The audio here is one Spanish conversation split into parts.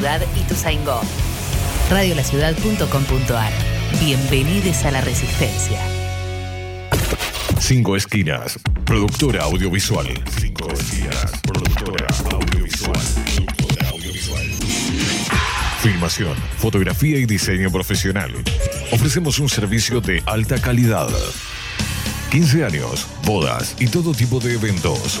Ciudad y Tuzaingó. Radiolaciudad.com.ar. Bienvenidos a la Resistencia. Cinco Esquinas, productora audiovisual. Cinco Esquinas, productora audiovisual. Filmación, fotografía y diseño profesional. Ofrecemos un servicio de alta calidad. 15 años, bodas y. Todo tipo de eventos.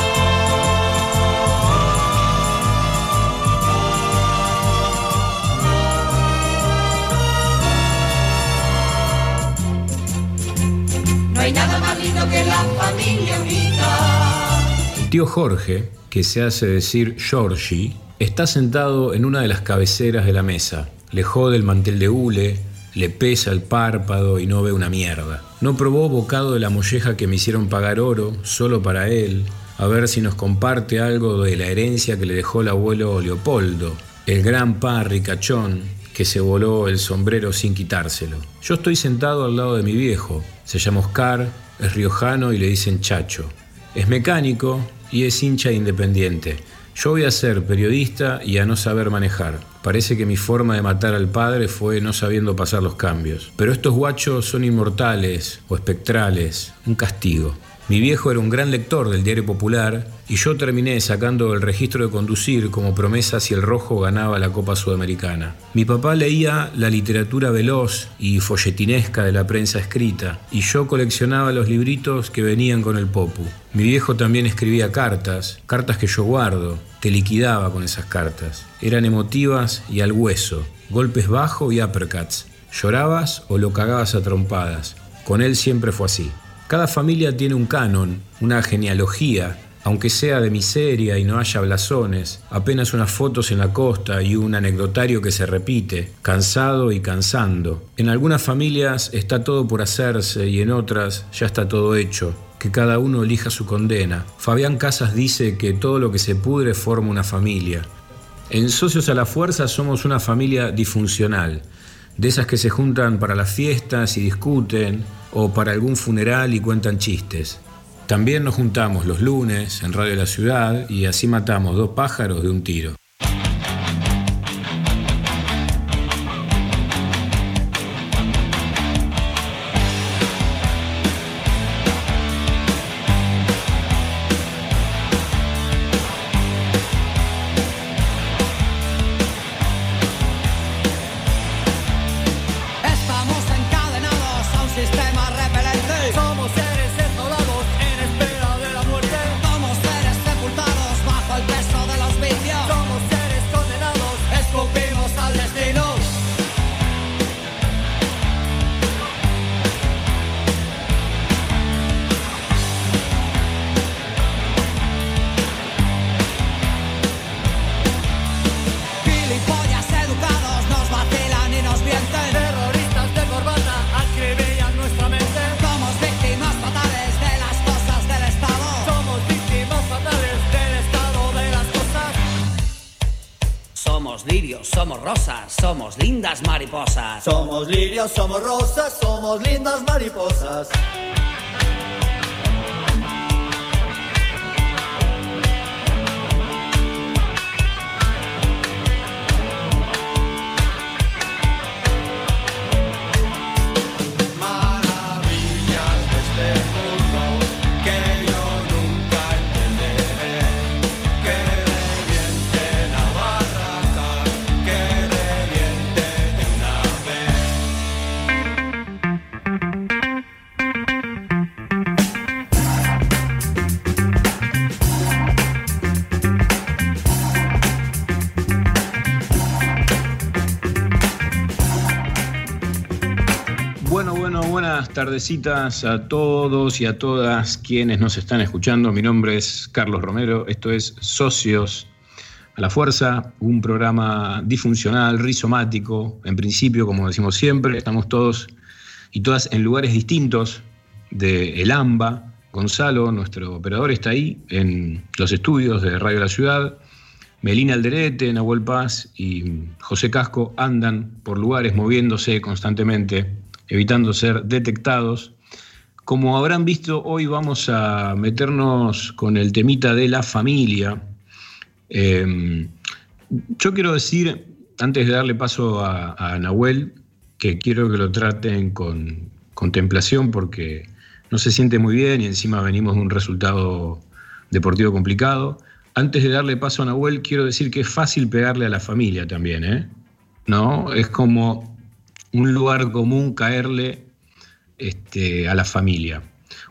Tío Jorge, que se hace decir Georgie, está sentado en una de las cabeceras de la mesa. Le jode el mantel de hule, le pesa el párpado y no ve una mierda. No probó bocado de la molleja que me hicieron pagar oro solo para él, a ver si nos comparte algo de la herencia que le dejó el abuelo Leopoldo, el gran pa ricachón que se voló el sombrero sin quitárselo. Yo estoy sentado al lado de mi viejo, se llama Oscar, es riojano y le dicen Chacho. Es mecánico y es hincha de independiente. Yo voy a ser periodista y a no saber manejar. Parece que mi forma de matar al padre fue no sabiendo pasar los cambios. Pero estos guachos son inmortales o espectrales, un castigo. Mi viejo era un gran lector del diario popular y yo terminé sacando el registro de conducir como promesa si el rojo ganaba la Copa Sudamericana. Mi papá leía la literatura veloz y folletinesca de la prensa escrita y yo coleccionaba los libritos que venían con el popu. Mi viejo también escribía cartas, cartas que yo guardo, te liquidaba con esas cartas. Eran emotivas y al hueso, golpes bajo y uppercuts. Llorabas o lo cagabas a trompadas. Con él siempre fue así. Cada familia tiene un canon, una genealogía, aunque sea de miseria y no haya blasones, apenas unas fotos en la costa y un anecdotario que se repite, cansado y cansando. En algunas familias está todo por hacerse y en otras ya está todo hecho, que cada uno elija su condena. Fabián Casas dice que todo lo que se pudre forma una familia. En Socios a la Fuerza somos una familia disfuncional, de esas que se juntan para las fiestas y discuten, o para algún funeral y cuentan chistes. También nos juntamos los lunes en Radio La Ciudad y así matamos dos pájaros de un tiro. Tardecitas a todos y a todas quienes nos están escuchando. Mi nombre es Carlos Romero, esto es Socios a la Fuerza, un programa disfuncional, rizomático, en principio, como decimos siempre, estamos todos y todas en lugares distintos de El AMBA. Gonzalo, nuestro operador, está ahí en los estudios de Radio La Ciudad. Melina Alderete, Nahuel Paz y José Casco andan por lugares moviéndose constantemente evitando ser detectados. Como habrán visto, hoy vamos a meternos con el temita de la familia. Em, yo quiero decir, antes de darle paso a, Nahuel, que quiero que lo traten con contemplación porque no se siente muy bien y encima venimos de un resultado deportivo complicado. Antes de darle paso a Nahuel, quiero decir que es fácil pegarle a la familia también, ¿eh? ¿No? Es como un lugar común caerle este, a la familia,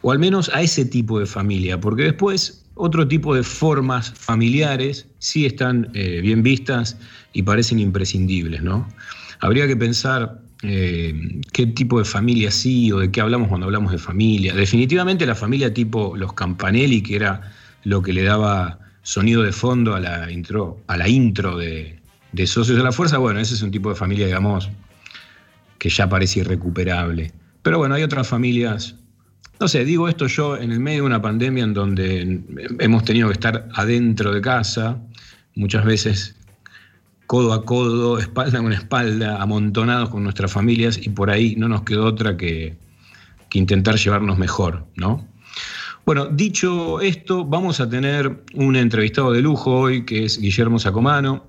o al menos a ese tipo de familia, porque después otro tipo de formas familiares sí están eh, bien vistas y parecen imprescindibles, ¿no? Habría que pensar eh, qué tipo de familia sí o de qué hablamos cuando hablamos de familia. Definitivamente la familia tipo los Campanelli, que era lo que le daba sonido de fondo a la intro, a la intro de, de Socios de la Fuerza, bueno, ese es un tipo de familia, digamos, que ya parece irrecuperable. Pero bueno, hay otras familias, no sé, digo esto yo en el medio de una pandemia en donde hemos tenido que estar adentro de casa, muchas veces codo a codo, espalda con espalda, amontonados con nuestras familias y por ahí no nos quedó otra que, que intentar llevarnos mejor, ¿no? Bueno, dicho esto, vamos a tener un entrevistado de lujo hoy, que es Guillermo Sacomano.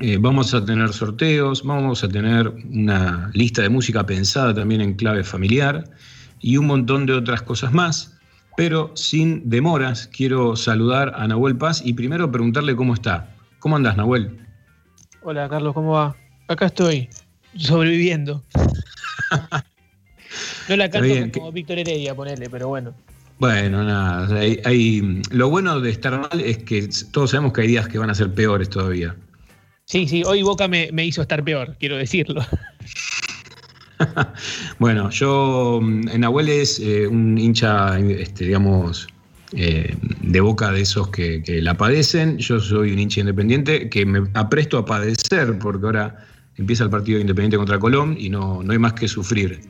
Eh, vamos a tener sorteos, vamos a tener una lista de música pensada también en clave familiar y un montón de otras cosas más. Pero sin demoras, quiero saludar a Nahuel Paz y primero preguntarle cómo está. ¿Cómo andas, Nahuel? Hola, Carlos, ¿cómo va? Acá estoy, sobreviviendo. no la canto como Víctor Heredia, ponele, pero bueno. Bueno, nada. lo bueno de estar mal es que todos sabemos que hay días que van a ser peores todavía. Sí, sí, hoy Boca me, hizo estar peor, quiero decirlo. bueno, yo mm, en Abuel es eh, un hincha, este, digamos, eh, de boca de esos que, la padecen. Yo soy un hincha independiente que me apresto a padecer porque ahora empieza el partido independiente contra Colón y no, no hay más que sufrir.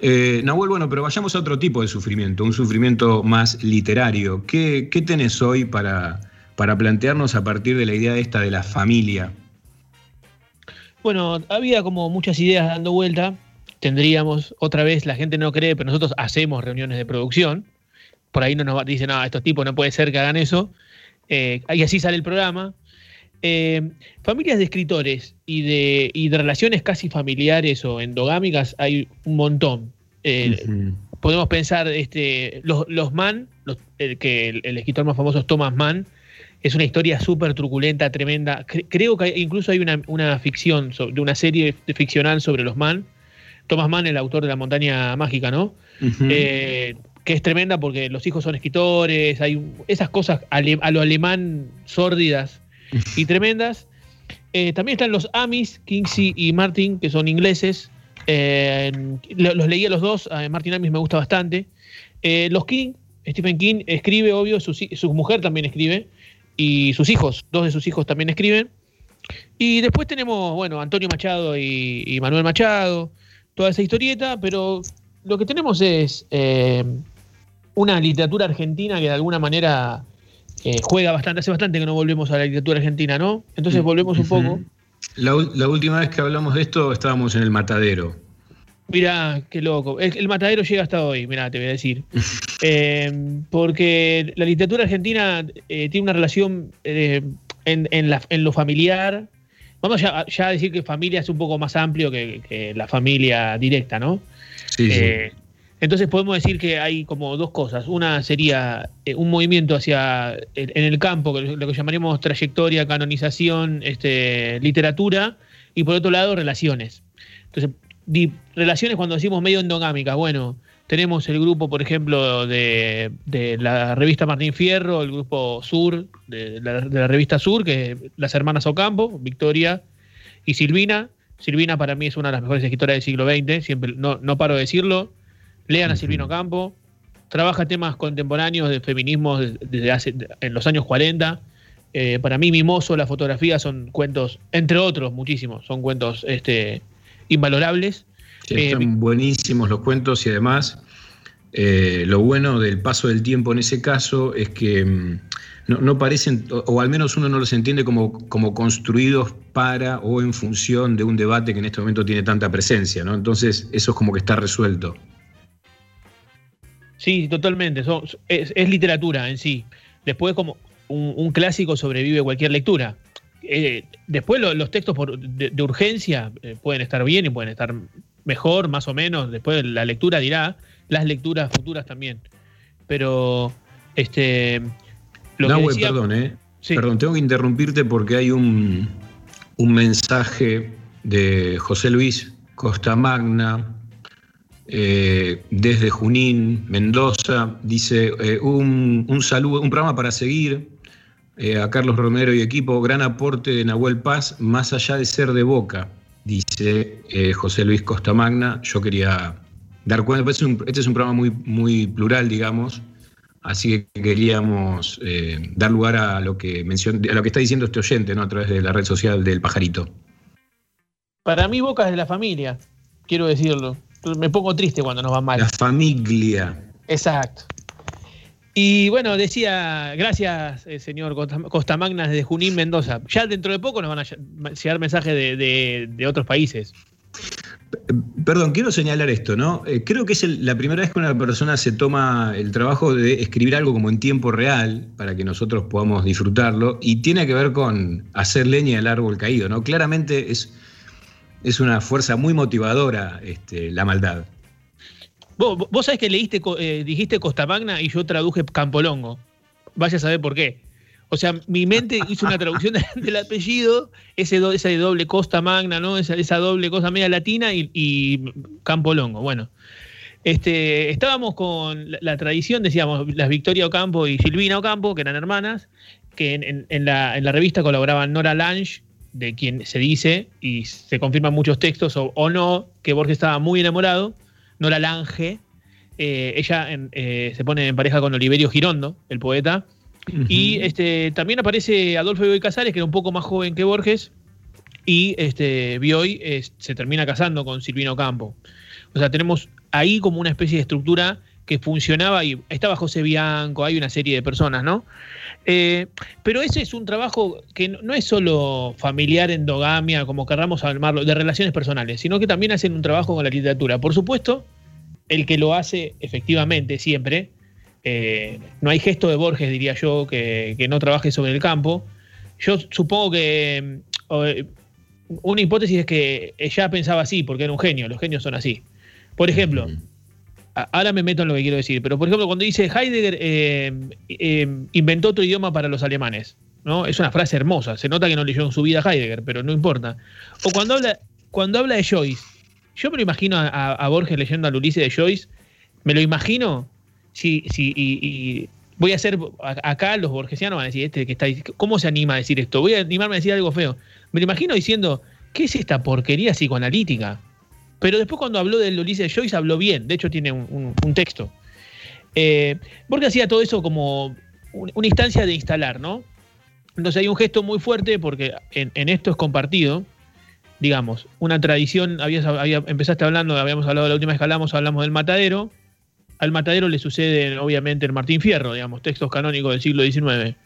Eh, Nahuel, bueno, pero vayamos a otro tipo de sufrimiento, un sufrimiento más literario. ¿Qué, qué tenés hoy para, para plantearnos a partir de la idea esta de la familia? Bueno, había como muchas ideas dando vuelta. Tendríamos, otra vez, la gente no cree, pero nosotros hacemos reuniones de producción. Por ahí no nos dicen, no, estos tipos no puede ser que hagan eso. Eh, y así sale el programa. Eh, familias de escritores y de, de, relaciones casi familiares o endogámicas hay un montón. Eh, podemos pensar este, los, los Mann, el, que el, escritor más famoso es Thomas Mann, es una historia súper truculenta, tremenda. creo que incluso hay una, ficción, de una serie ficcional sobre los Mann. Thomas Mann, el autor de La Montaña Mágica, ¿no? Eh, que es tremenda porque los hijos son escritores, hay esas cosas a lo alemán sórdidas y tremendas. Eh, también están los Amis, Kingsley y Martin, que son ingleses. Eh, los leí a los dos, Martin Amis me gusta bastante. los King, Stephen King escribe, obvio, su, su mujer también escribe y sus hijos, dos de sus hijos también escriben. Y después tenemos, bueno, Antonio Machado y, Manuel Machado, toda esa historieta, pero lo que tenemos es eh, una literatura argentina que de alguna manera eh, juega bastante, hace bastante que no volvemos a la literatura argentina, ¿no? Entonces mm, volvemos un poco La, última vez que hablamos de esto estábamos en el matadero. Mirá, qué loco. El, matadero llega hasta hoy, mirá, te voy a decir. Eh, porque la literatura argentina eh, tiene una relación eh, en, lo familiar. Vamos ya, a decir que familia es un poco más amplio que, la familia directa, ¿no? Sí, sí. Entonces podemos decir que hay como dos cosas. Una sería eh, un movimiento hacia en el campo, lo que llamaríamos trayectoria, canonización, este, literatura, y por otro lado relaciones. Entonces, relaciones cuando decimos medio endogámicas, bueno, tenemos el grupo, por ejemplo, de, la revista Martín Fierro, el grupo Sur, de la, revista Sur, que las hermanas Ocampo, Victoria y Silvina. Silvina para mí es una de las mejores escritoras del siglo XX, siempre no, no paro de decirlo lean a Silvino Campo, trabaja temas contemporáneos de feminismo desde hace, en los años 40. Eh, para mí, Mimoso, la fotografía son cuentos, entre otros, muchísimos, son cuentos este, invalorables. Eh, están buenísimos los cuentos y además eh, lo bueno del paso del tiempo en ese caso es que mm, no, parecen, o, al menos uno no los entiende como, como construidos para o en función de un debate que en este momento tiene tanta presencia, ¿no? Entonces eso es como que está resuelto. Sí, totalmente. es, literatura en sí. Después, como un, clásico sobrevive cualquier lectura. Eh, después los textos de, urgencia eh, pueden estar bien y pueden estar mejor, más o menos. Después la lectura dirá, las lecturas futuras también. Pero, este. Lo perdón, ¿eh? Perdón, tengo que interrumpirte porque hay un, un mensaje de José Luis Costa Magna, eh, desde Junín, Mendoza, dice eh, un, saludo, un programa para seguir eh, a Carlos Romero y equipo, gran aporte de Nahuel Paz, más allá de ser de boca, dice José Luis Costamagna. Yo quería dar cuenta, este, este es un, programa muy, muy plural, digamos, así que queríamos dar lugar a lo que a lo que está diciendo este oyente, ¿no? A través de la red social del pajarito. Para mí, Boca es de la familia, quiero decirlo me pongo triste cuando nos va mal. La familia. Exacto. Y bueno, decía, gracias, eh, señor Costamagna desde Junín, Mendoza. Ya dentro de poco nos van a llegar mensajes de, otros países. Perdón, quiero señalar esto, ¿no? Eh, creo que es la primera vez que una persona se toma el trabajo de escribir algo como en tiempo real para que nosotros podamos disfrutarlo y tiene que ver con hacer leña del árbol caído, ¿no? Claramente es es una fuerza muy motivadora este, la maldad. Vos, vos sabés que leíste, eh, dijiste Costa Magna y yo traduje Campolongo. Vaya a saber por qué. O sea, mi mente hizo una traducción del apellido, ese esa de doble Costa Magna, ¿no? Esa, esa doble cosa media latina y, y Campolongo. Bueno, este, estábamos con la, tradición, decíamos, las Victoria Ocampo y Silvina Ocampo, que eran hermanas, que en, la, en la revista colaboraban Nora Lange de quien se dice, y se confirman muchos textos, o, no, que Borges estaba muy enamorado, Nora Lange, eh, ella eh, se pone en pareja con Oliverio Girondo, el poeta, y este, también aparece Adolfo Bioy Casares, que era un poco más joven que Borges, y este, Bioy se termina casando con Silvino Campo. O sea, tenemos ahí como una especie de estructura que funcionaba y estaba José Bianco, hay una serie de personas, ¿no? Eh, pero ese es un trabajo que no, es solo familiar, endogamia, como querramos llamarlo, de relaciones personales, sino que también hacen un trabajo con la literatura. Por supuesto, el que lo hace efectivamente siempre, eh, no hay gesto de Borges, diría yo, que, no trabaje sobre el campo. Yo supongo que eh, una hipótesis es que ella pensaba así, porque era un genio, los genios son así. Por ejemplo, ahora me meto en lo que quiero decir, pero por ejemplo, cuando dice Heidegger eh, eh, inventó otro idioma para los alemanes, ¿no? Es una frase hermosa, se nota que no leyó en su vida Heidegger, pero no importa. O cuando habla, cuando habla de Joyce, yo me lo imagino a, Borges leyendo al Ulises de Joyce, me lo imagino, si, si, y, voy a hacer, acá los borgesianos van a decir, este que está, ¿cómo se anima a decir esto? Voy a animarme a decir algo feo. Me lo imagino diciendo, ¿qué es esta porquería psicoanalítica? Pero después cuando habló del Ulises Joyce habló bien, de hecho tiene un, texto. Eh, porque hacía todo eso como una instancia de instalar, ¿no? Entonces hay un gesto muy fuerte porque en, esto es compartido, digamos, una tradición, habías, empezaste hablando, habíamos hablado la última vez que hablamos, hablamos del matadero, al matadero le sucede obviamente el Martín Fierro, digamos, textos canónicos del siglo XIX.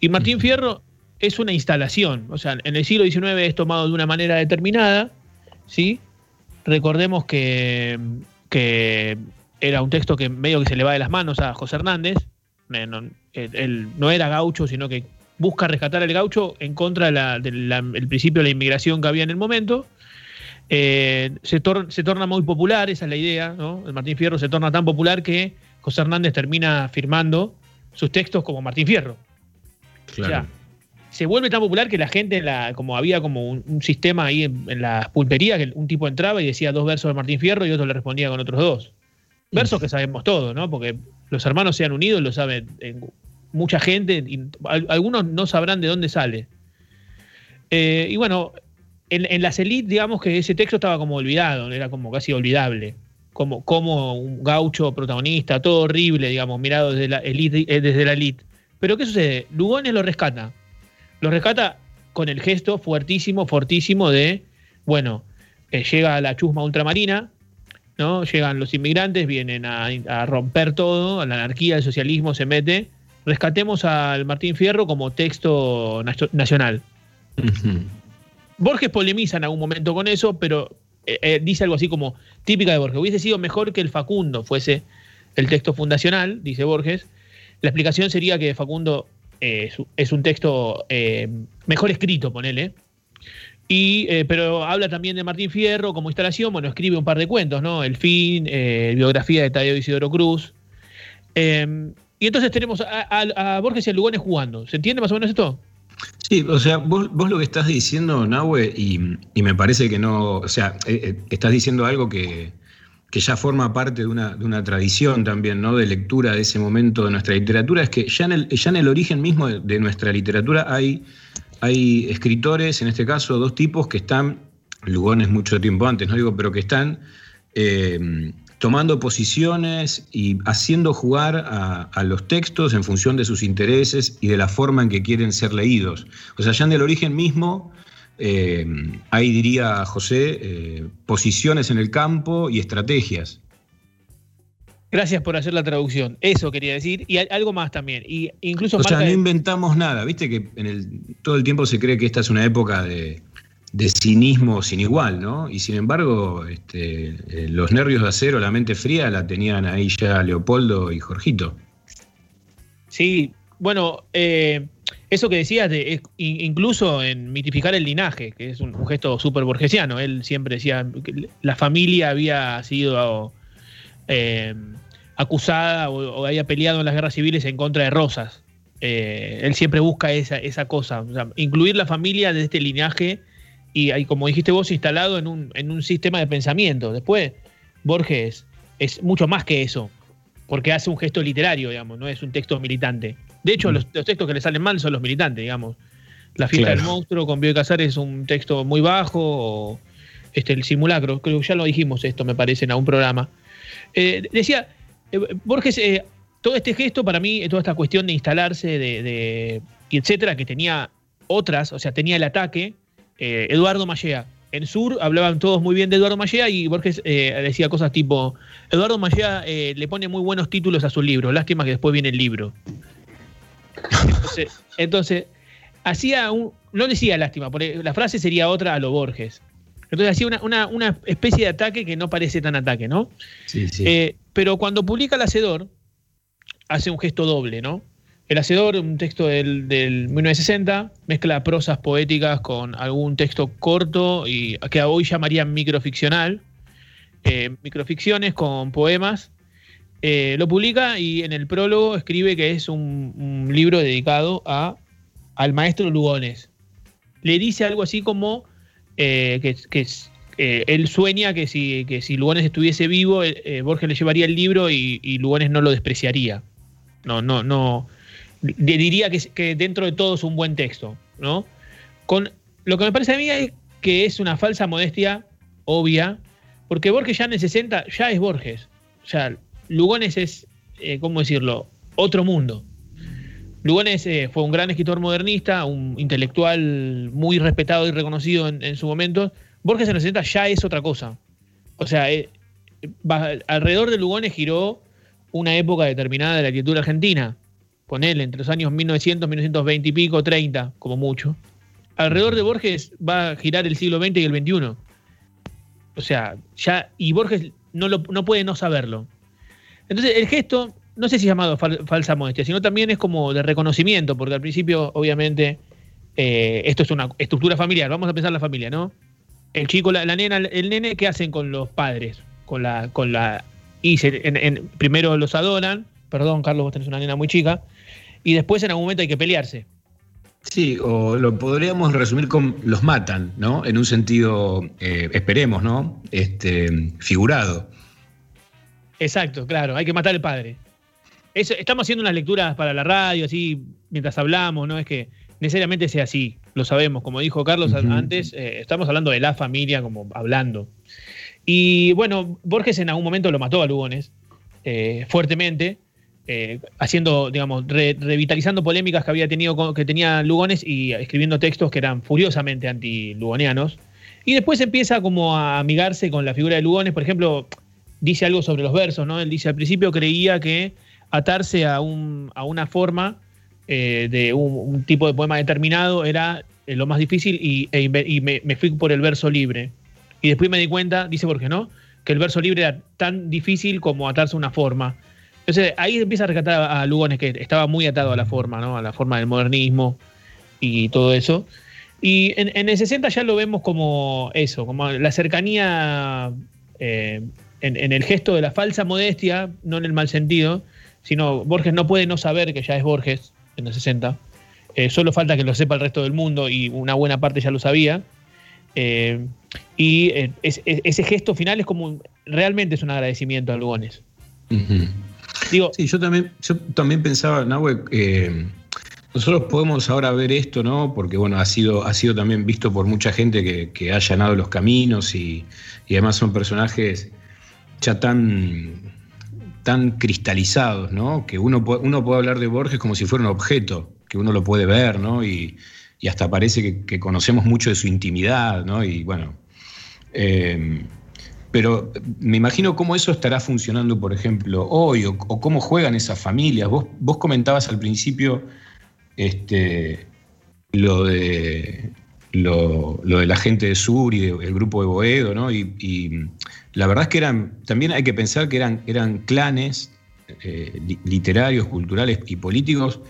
Y Martín Fierro es una instalación. O sea, en el siglo XIX es tomado de una manera determinada, ¿sí? Recordemos que, que era un texto que medio que se le va de las manos a José Hernández. él, no era gaucho, sino que busca rescatar al gaucho en contra del principio de la inmigración que había en el momento. Eh, se, se, torna muy popular, esa es la idea, ¿no? El Martín Fierro se torna tan popular que José Hernández termina firmando sus textos como Martín Fierro. Claro. Se vuelve tan popular que la gente, la, como había como un, sistema ahí en, en, la pulpería, que un tipo entraba y decía dos versos de Martín Fierro y otro le respondía con otros dos. Versos que sabemos todos, ¿no? Porque los hermanos se han unido, lo saben mucha gente, y algunos no sabrán de dónde sale. Eh, y bueno, en, las élites, digamos que ese texto estaba como olvidado, era como casi olvidable. Como, como un gaucho protagonista, todo horrible, digamos, mirado desde la elite. Eh, desde la elite. Pero ¿qué sucede? Lugones lo rescata. Lo rescata con el gesto fuertísimo, fortísimo de, bueno, eh, llega a la chusma ultramarina, ¿no? Llegan los inmigrantes, vienen a, romper todo, la anarquía, el socialismo se mete. Rescatemos al Martín Fierro como texto nacional. Borges polemiza en algún momento con eso, pero eh, eh, dice algo así como típica de Borges. Hubiese sido mejor que el Facundo fuese el texto fundacional, dice Borges. La explicación sería que Facundo eh, es un texto mejor escrito, ponele. Y, pero habla también de Martín Fierro como instalación, bueno, escribe un par de cuentos, ¿no? El fin, biografía de Tadeo Isidoro Cruz. y entonces tenemos a, Borges y a Lugones jugando. ¿Se entiende más o menos esto? Sí, o sea, vos, lo que estás diciendo, Nahue, y, me parece que no, o sea, eh, eh, estás diciendo algo que, ya forma parte de una, de una, tradición también, ¿no? De lectura de ese momento de nuestra literatura, es que ya en el, ya en el origen mismo de, nuestra literatura hay, hay escritores, en este caso dos tipos que están, Lugones mucho tiempo antes, no digo, pero que están eh, tomando posiciones y haciendo jugar a, los textos en función de sus intereses y de la forma en que quieren ser leídos. O sea, ya en el origen mismo, eh, ahí diría José, eh, posiciones en el campo y estrategias. Gracias por hacer la traducción. Eso quería decir. Y algo más también. Y incluso o sea, no inventamos nada. Viste que en el, todo el tiempo se cree que esta es una época de, de cinismo sin igual, ¿no? Y sin embargo, este, eh, los nervios de acero, la mente fría, la tenían ahí ya Leopoldo y Jorgito. Sí, bueno, eh, eso que decías, de, incluso en mitificar el linaje, que es un, gesto súper borgesiano, él siempre decía que la familia había sido eh, acusada o, había peleado en las guerras civiles en contra de Rosas. él siempre busca esa, esa cosa, incluir la familia de este linaje y como dijiste vos, instalado en un, en un sistema de pensamiento. Después, Borges es mucho más que eso, porque hace un gesto literario, digamos, no es un texto militante. De hecho, mm. los, textos que le salen mal son los militantes, digamos. La fiesta del monstruo con Bioy Casares es un texto muy bajo, o este, el simulacro, creo que ya lo dijimos esto, me parece, en algún programa. Eh, decía, eh, Borges, eh, todo este gesto para mí, toda esta cuestión de instalarse, de, de, etcétera, que tenía otras, o sea, tenía el ataque, eh, Eduardo Mallea. En Sur hablaban todos muy bien de Eduardo Mallea y Borges eh, decía cosas tipo, Eduardo Mallea eh, le pone muy buenos títulos a su libro, lástima que después viene el libro. Entonces, hacía un, no decía lástima, porque la frase sería otra a lo Borges. Entonces hacía una, especie de ataque que no parece tan ataque, ¿no? Sí, sí. pero cuando publica El Hacedor, hace un gesto doble, ¿no? El Hacedor, un texto del, 1960, mezcla prosas poéticas con algún texto corto y que hoy llamarían microficcional, eh, microficciones con poemas. Eh, lo publica y en el prólogo escribe que es un, libro dedicado a, al maestro Lugones. Le dice algo así como eh, que, él sueña que si, que si Lugones estuviese vivo, Borges le llevaría el libro y, Lugones no lo despreciaría. No, no, no diría que, dentro de todo es un buen texto, ¿no? Con lo que me parece a mí es que es una falsa modestia obvia, porque Borges ya en el 60 ya es Borges. Lugones es, eh, ¿cómo decirlo?, otro mundo. Lugones eh, fue un gran escritor modernista, un intelectual muy respetado y reconocido en, su momento. Borges en el 60 ya es otra cosa. O sea, eh, alrededor de Lugones giró una época determinada de la literatura argentina ponele entre los años 1900, 1920 y pico, 30, como mucho. Alrededor de Borges va a girar el siglo XX y el XXI. O sea, ya, y Borges no, lo, no puede no saberlo. Entonces, el gesto, no sé si llamado falsa modestia, sino también es como de reconocimiento, porque al principio, obviamente, eh, esto es una estructura familiar. Vamos a pensar la familia, ¿no? El chico, la, nena, el nene, ¿qué hacen con los padres? Con la, con la. Y primero los adoran. Perdón, Carlos, vos tenés una nena muy chica. Y después en algún momento hay que pelearse. Sí, o lo podríamos resumir con los matan, ¿no? En un sentido, eh, esperemos, ¿no? Este, figurado. Exacto, claro, hay que matar al padre. estamos haciendo unas lecturas para la radio, así, mientras hablamos, no es que necesariamente sea así, lo sabemos, como dijo Carlos antes, eh, estamos hablando de la familia, como hablando. Y bueno, Borges en algún momento lo mató a Lugones, eh, fuertemente, eh, haciendo, digamos, revitalizando polémicas que había tenido, que tenía Lugones y escribiendo textos que eran furiosamente anti-lugonianos. Y después empieza como a amigarse con la figura de Lugones, por ejemplo, dice algo sobre los versos, ¿no? Él dice, al principio creía que atarse a, un, a una forma eh, de un, tipo de poema determinado era eh, lo más difícil y, e me, fui por el verso libre. Y después me di cuenta, dice Borges, ¿no? Que el verso libre era tan difícil como atarse a una forma. Entonces ahí empieza a rescatar a Lugones, que estaba muy atado a la forma, ¿no? A la forma del modernismo y todo eso. Y en, el 60 ya lo vemos como eso, como la cercanía eh, en, el gesto de la falsa modestia, no en el mal sentido, sino Borges no puede no saber que ya es Borges en el 60. Eh, solo falta que lo sepa el resto del mundo y una buena parte ya lo sabía. Eh, y ese gesto final es como realmente es un agradecimiento a Lugones sí, yo también, yo también pensaba, Nahue, eh, nosotros podemos ahora ver esto, ¿no? Porque bueno, ha sido, ha sido también visto por mucha gente que, ha allanado los caminos y, además son personajes tan, tan cristalizados, ¿no? Que uno, uno puede hablar de Borges como si fuera un objeto, que uno lo puede ver, ¿no? Y, hasta parece que, conocemos mucho de su intimidad, ¿no? Y bueno. Eh, pero me imagino cómo eso estará funcionando, por ejemplo, hoy, o, cómo juegan esas familias. Vos, vos comentabas al principio este, lo, de, lo, de la gente de Sur y el grupo de Boedo, ¿no? Y, la verdad es que eran, también hay que pensar que eran, eran clanes eh, literarios, culturales y políticos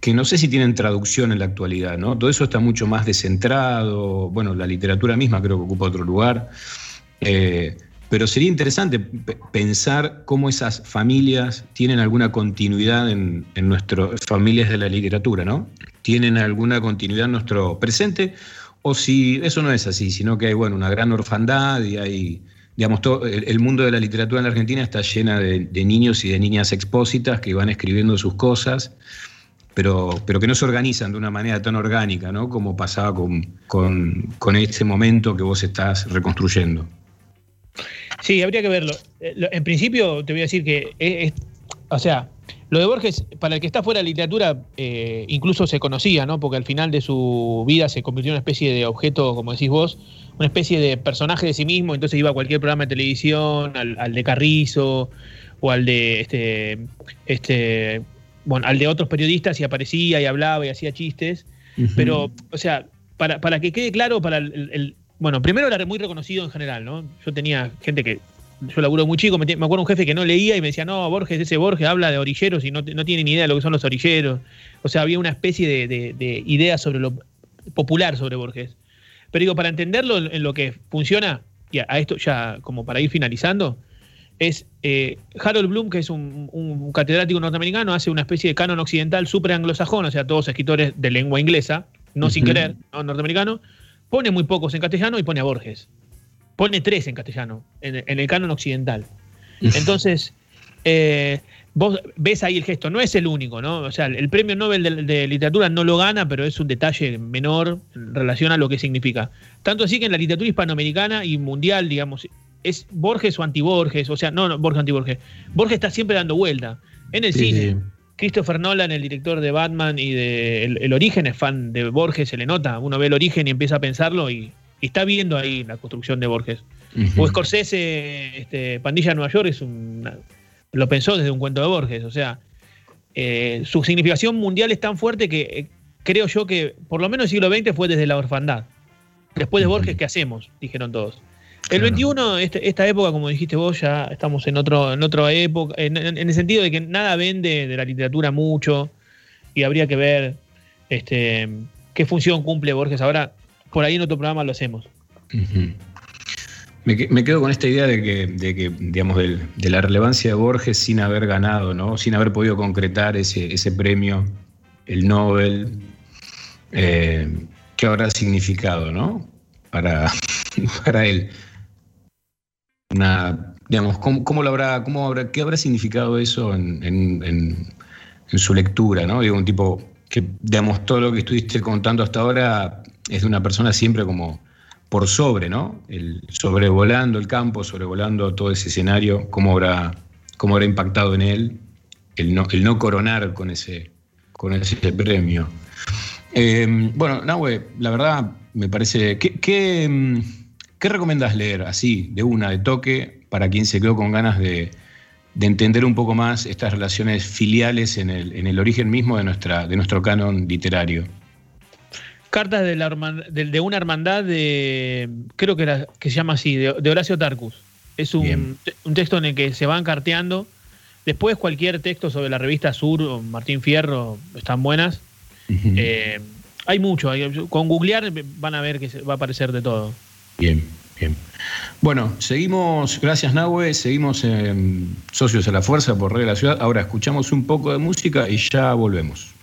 que no sé si tienen traducción en la actualidad, ¿no? Todo eso está mucho más descentrado, bueno, la literatura misma creo que ocupa otro lugar. Eh, pero sería interesante pensar cómo esas familias tienen alguna continuidad en, nuestras familias de la literatura, ¿no? Tienen alguna continuidad en nuestro presente, o si eso no es así, sino que hay, bueno, una gran orfandad y hay, digamos, el, mundo de la literatura en la Argentina está llena de, niños y de niñas expósitas que van escribiendo sus cosas, pero, pero que no se organizan de una manera tan orgánica, ¿no? Como pasaba con, con, con este momento que vos estás reconstruyendo. Sí, habría que verlo. Eh, en principio, te voy a decir que, o sea, lo de Borges, para el que está fuera de la literatura, eh, incluso se conocía, ¿no? Porque al final de su vida se convirtió en una especie de objeto, como decís vos, una especie de personaje de sí mismo, entonces iba a cualquier programa de televisión, al, de Carrizo, o al de este, este, bueno, al de otros periodistas y aparecía y hablaba y hacía chistes. Pero, o sea, para, para que quede claro para el bueno, primero era muy reconocido en general, ¿no? Yo tenía gente que. Yo laburo muy chico, me, acuerdo un jefe que no leía y me decía, no, Borges, ese Borges habla de orilleros y no, tiene ni idea de lo que son los orilleros. O sea, había una especie de, idea sobre lo popular sobre Borges. Pero digo, para entenderlo en lo que funciona, y a, esto ya como para ir finalizando, es eh, Harold Bloom, que es un, catedrático norteamericano, hace una especie de canon occidental súper anglosajón, o sea, todos escritores de lengua inglesa, no sin querer, ¿no? norteamericano, Pone muy pocos en castellano y pone a Borges. Pone tres en castellano, en, el canon occidental. Entonces, eh, vos ves ahí el gesto, no es el único, ¿no? O sea, el premio Nobel de, literatura no lo gana, pero es un detalle menor en relación a lo que significa. Tanto así que en la literatura hispanoamericana y mundial, digamos, es Borges o anti-Borges, o sea, no, no Borges anti-Borges. Borges está siempre dando vuelta. En el cine, Christopher Nolan, el director de Batman y de el, Origen, es fan de Borges, se le nota. Uno ve el origen y empieza a pensarlo y, está viendo ahí la construcción de Borges. O Scorsese, este, Pandilla de Nueva York, es un, lo pensó desde un cuento de Borges. O sea, eh, su significación mundial es tan fuerte que eh, creo yo que por lo menos el siglo XX fue desde la orfandad. Después de Borges, ¿qué hacemos? Dijeron todos. El 21, este, esta época, como dijiste vos, ya estamos en otro, en otra época, en, el sentido de que nada vende de la literatura mucho y habría que ver este, qué función cumple Borges. Ahora, por ahí en otro programa lo hacemos. me, quedo con esta idea de que, digamos, de, la relevancia de Borges sin haber ganado, ¿no? Sin haber podido concretar ese, ese premio, el Nobel, eh, ¿qué habrá significado, ¿no? Para, para él digamos, ¿cómo, lo habrá, cómo habrá, ¿qué habrá significado eso en, su lectura? ¿no? Digo, un tipo que, digamos, todo lo que estuviste contando hasta ahora es de una persona siempre como por sobre, ¿no? El, sobrevolando el campo, sobrevolando todo ese escenario, ¿cómo habrá, cómo habrá impactado en él el no, el no coronar con ese, con ese premio? Eh, bueno, Nahue, la verdad me parece. que ¿Qué recomendás leer así, de una, de toque, para quien se quedó con ganas de, entender un poco más estas relaciones filiales en el, origen mismo de, nuestra, de nuestro canon literario? Cartas de, la, de, una hermandad de, creo que, era, que se llama así, de, Horacio Tarcus. Es un, texto en el que se van carteando. Después cualquier texto sobre la revista Sur o Martín Fierro están buenas. Eh, hay mucho. con googlear van a ver que va a aparecer de todo. Bien, bien. Bueno, seguimos, gracias Nahue, seguimos en Socios a la Fuerza por Red de la Ciudad. Ahora escuchamos un poco de música y ya volvemos.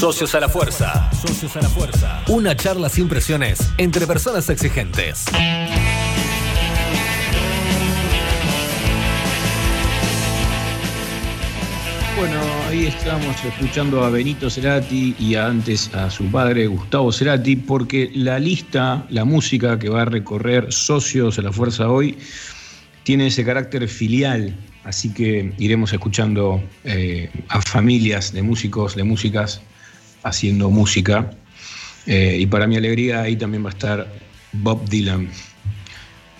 Socios a la Fuerza. Socios a la Fuerza. Una charla sin presiones entre personas exigentes. Bueno, ahí estamos escuchando a Benito Cerati y antes a su padre Gustavo Cerati, porque la lista, la música que va a recorrer Socios a la Fuerza hoy, tiene ese carácter filial, así que iremos escuchando eh, a familias de músicos, de músicas haciendo música. Eh, y para mi alegría ahí también va a estar Bob Dylan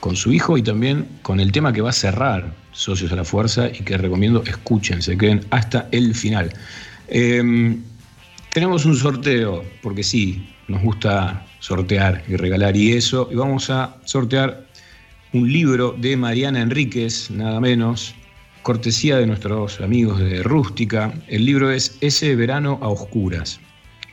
con su hijo y también con el tema que va a cerrar Socios a la Fuerza y que recomiendo escuchen, se queden hasta el final. Em, tenemos un sorteo, porque sí, nos gusta sortear y regalar y eso, y vamos a sortear un libro de Mariana Enríquez, nada menos, cortesía de nuestros amigos de Rústica. El libro es Ese verano a oscuras.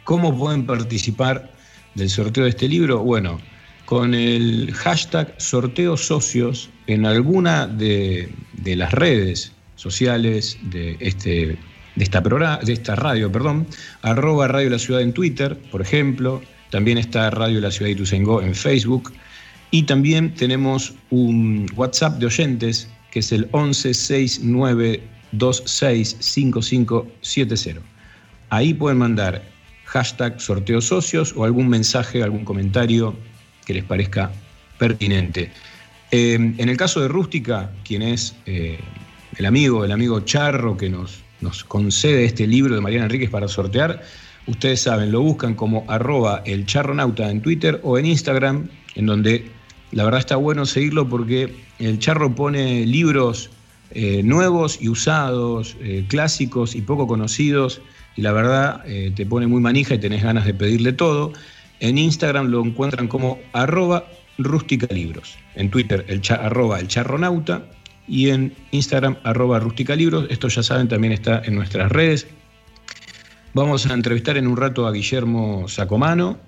¿Cómo pueden participar del sorteo de este libro? Bueno, con el hashtag sorteo socios en alguna de, las redes sociales de, este, de, esta de esta radio, perdón, arroba Radio La Ciudad en Twitter, por ejemplo, también está Radio La Ciudad de Ituzaingó en Facebook, y también tenemos un WhatsApp de oyentes que es el 1169265570. Ahí pueden mandar hashtag sorteo socios o algún mensaje, algún comentario que les parezca pertinente. Eh, en el caso de Rústica, quien es eh, el amigo, el amigo Charro que nos, nos concede este libro de Mariana Enríquez para sortear, ustedes saben, lo buscan como arroba el en Twitter o en Instagram, en donde la verdad está bueno seguirlo porque el charro pone libros eh, nuevos y usados, clásicos y poco conocidos, y la verdad eh, te pone muy manija y tenés ganas de pedirle todo. En Instagram lo encuentran como arroba rústicalibros. En Twitter el arroba el charronauta y en Instagram arroba rústicalibros. Esto ya saben, también está en nuestras redes. Vamos a entrevistar en un rato a Guillermo Sacomano,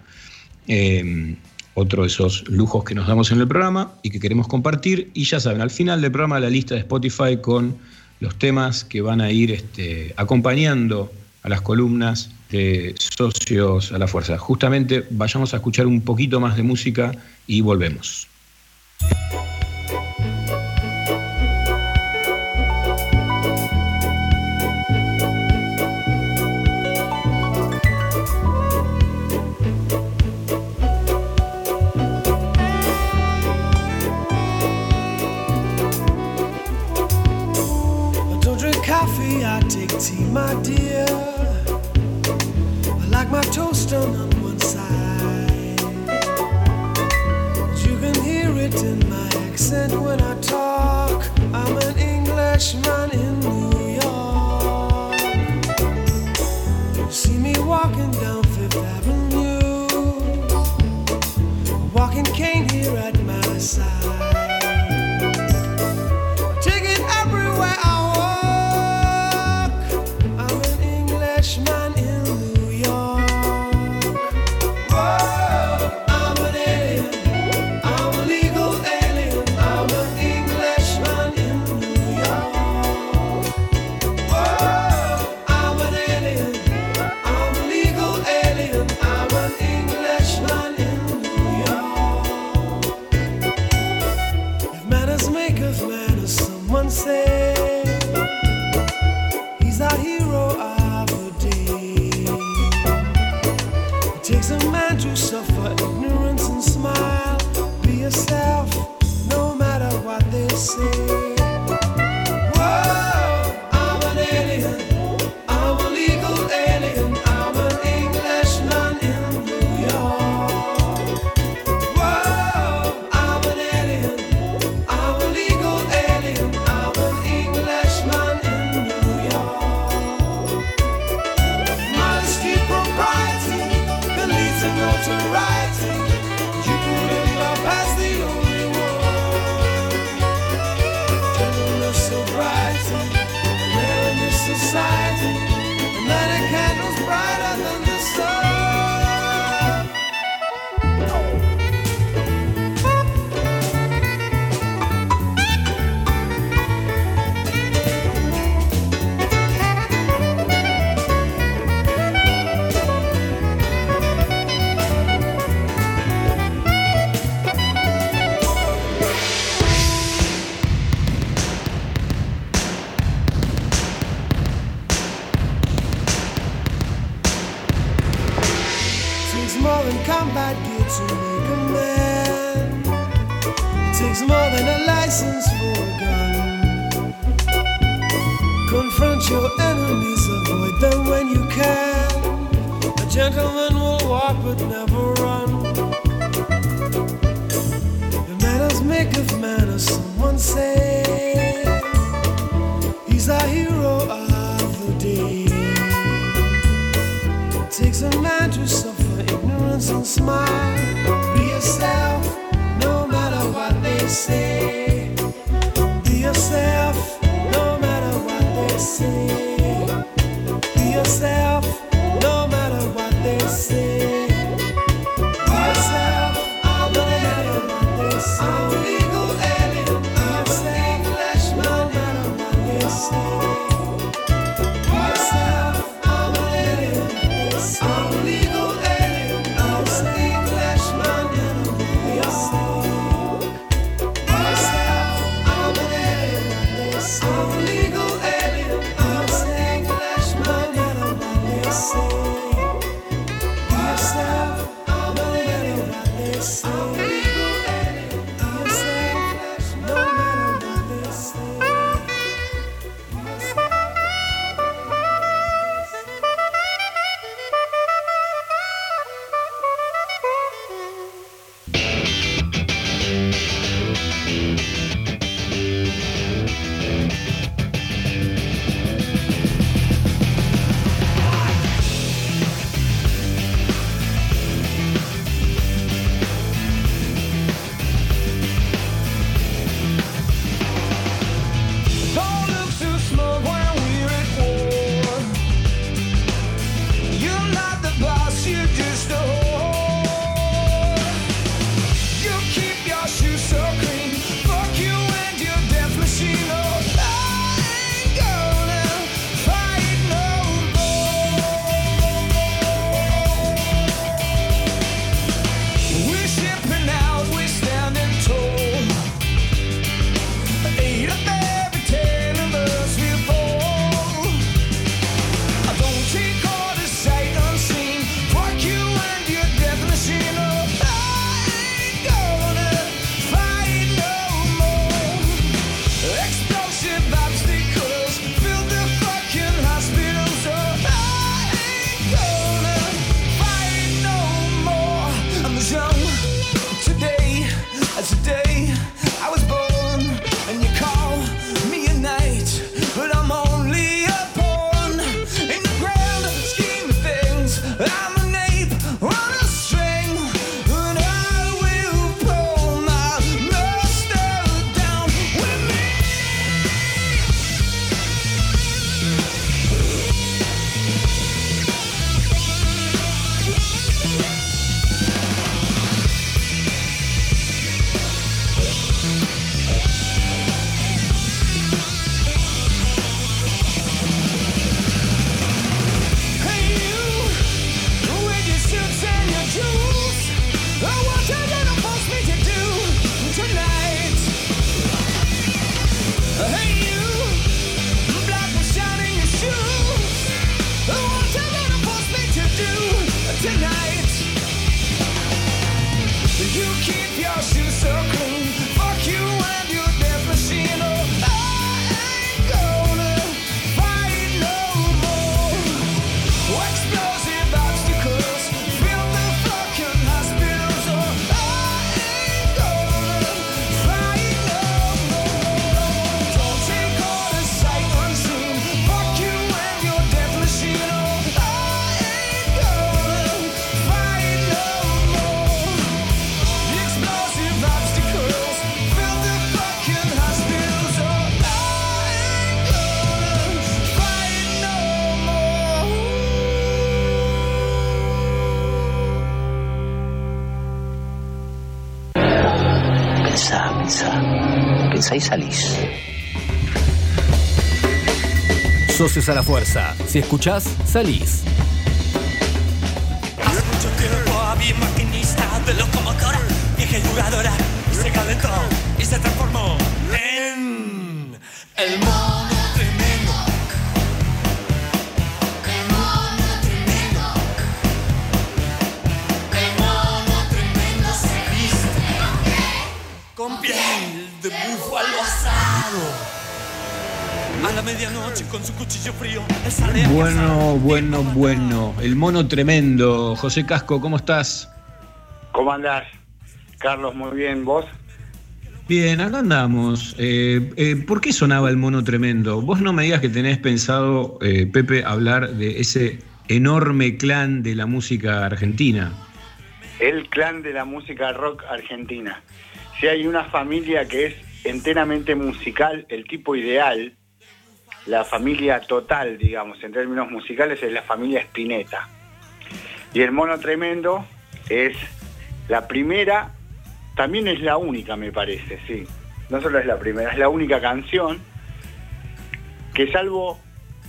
eh, otro de esos lujos que nos damos en el programa y que queremos compartir. Y ya saben, al final del programa la lista de Spotify con los temas que van a ir este, acompañando a las columnas de Socios a la Fuerza. Justamente vayamos a escuchar un poquito más de música y volvemos. Like my toast on one side. You can hear it in my accent when I talk. I'm an Englishman in New York. You see me walking down Fifth Avenue, walking cane here at my side. Socios a la fuerza. Si escuchás, salís. El mono tremendo. José Casco, ¿cómo estás? ¿Cómo andás? Carlos, muy bien. ¿Vos? Bien, acá andamos. Eh, eh, ¿Por qué sonaba el mono tremendo? Vos no me digas que tenés pensado, eh, Pepe, hablar de ese enorme clan de la música argentina. El clan de la música rock argentina. Si hay una familia que es enteramente musical, el tipo ideal, la familia total, digamos, en términos musicales, es la familia Spinetta. Y el mono tremendo es la primera, también es la única, me parece, sí. No solo es la primera, es la única canción que salvo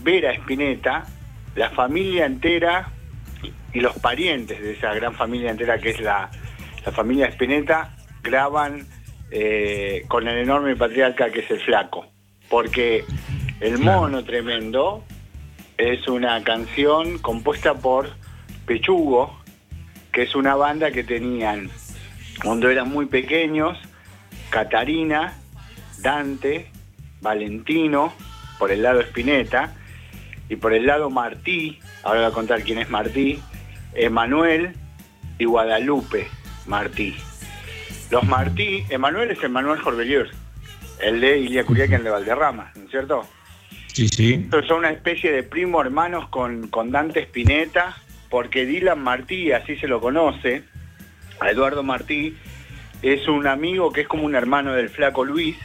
Vera Spinetta, la familia entera y los parientes de esa gran familia entera que es la, la familia Spinetta graban eh, con el enorme patriarca que es el flaco. Porque El Mono Tremendo es una canción compuesta por Pechugo, que es una banda que tenían cuando eran muy pequeños, Catarina, Dante, Valentino, por el lado Spinetta, y por el lado Martí, ahora voy a contar quién es Martí, Emanuel y Guadalupe Martí. Los Martí, Emanuel es Emanuel Jorbelier, el de Ilia Curiaca el de Valderrama, ¿no es cierto? Son una especie de primo hermanos con, con Dante Spinetta, porque Dylan Martí, así se lo conoce, Eduardo Martí, es un amigo que es como un hermano del flaco Luis,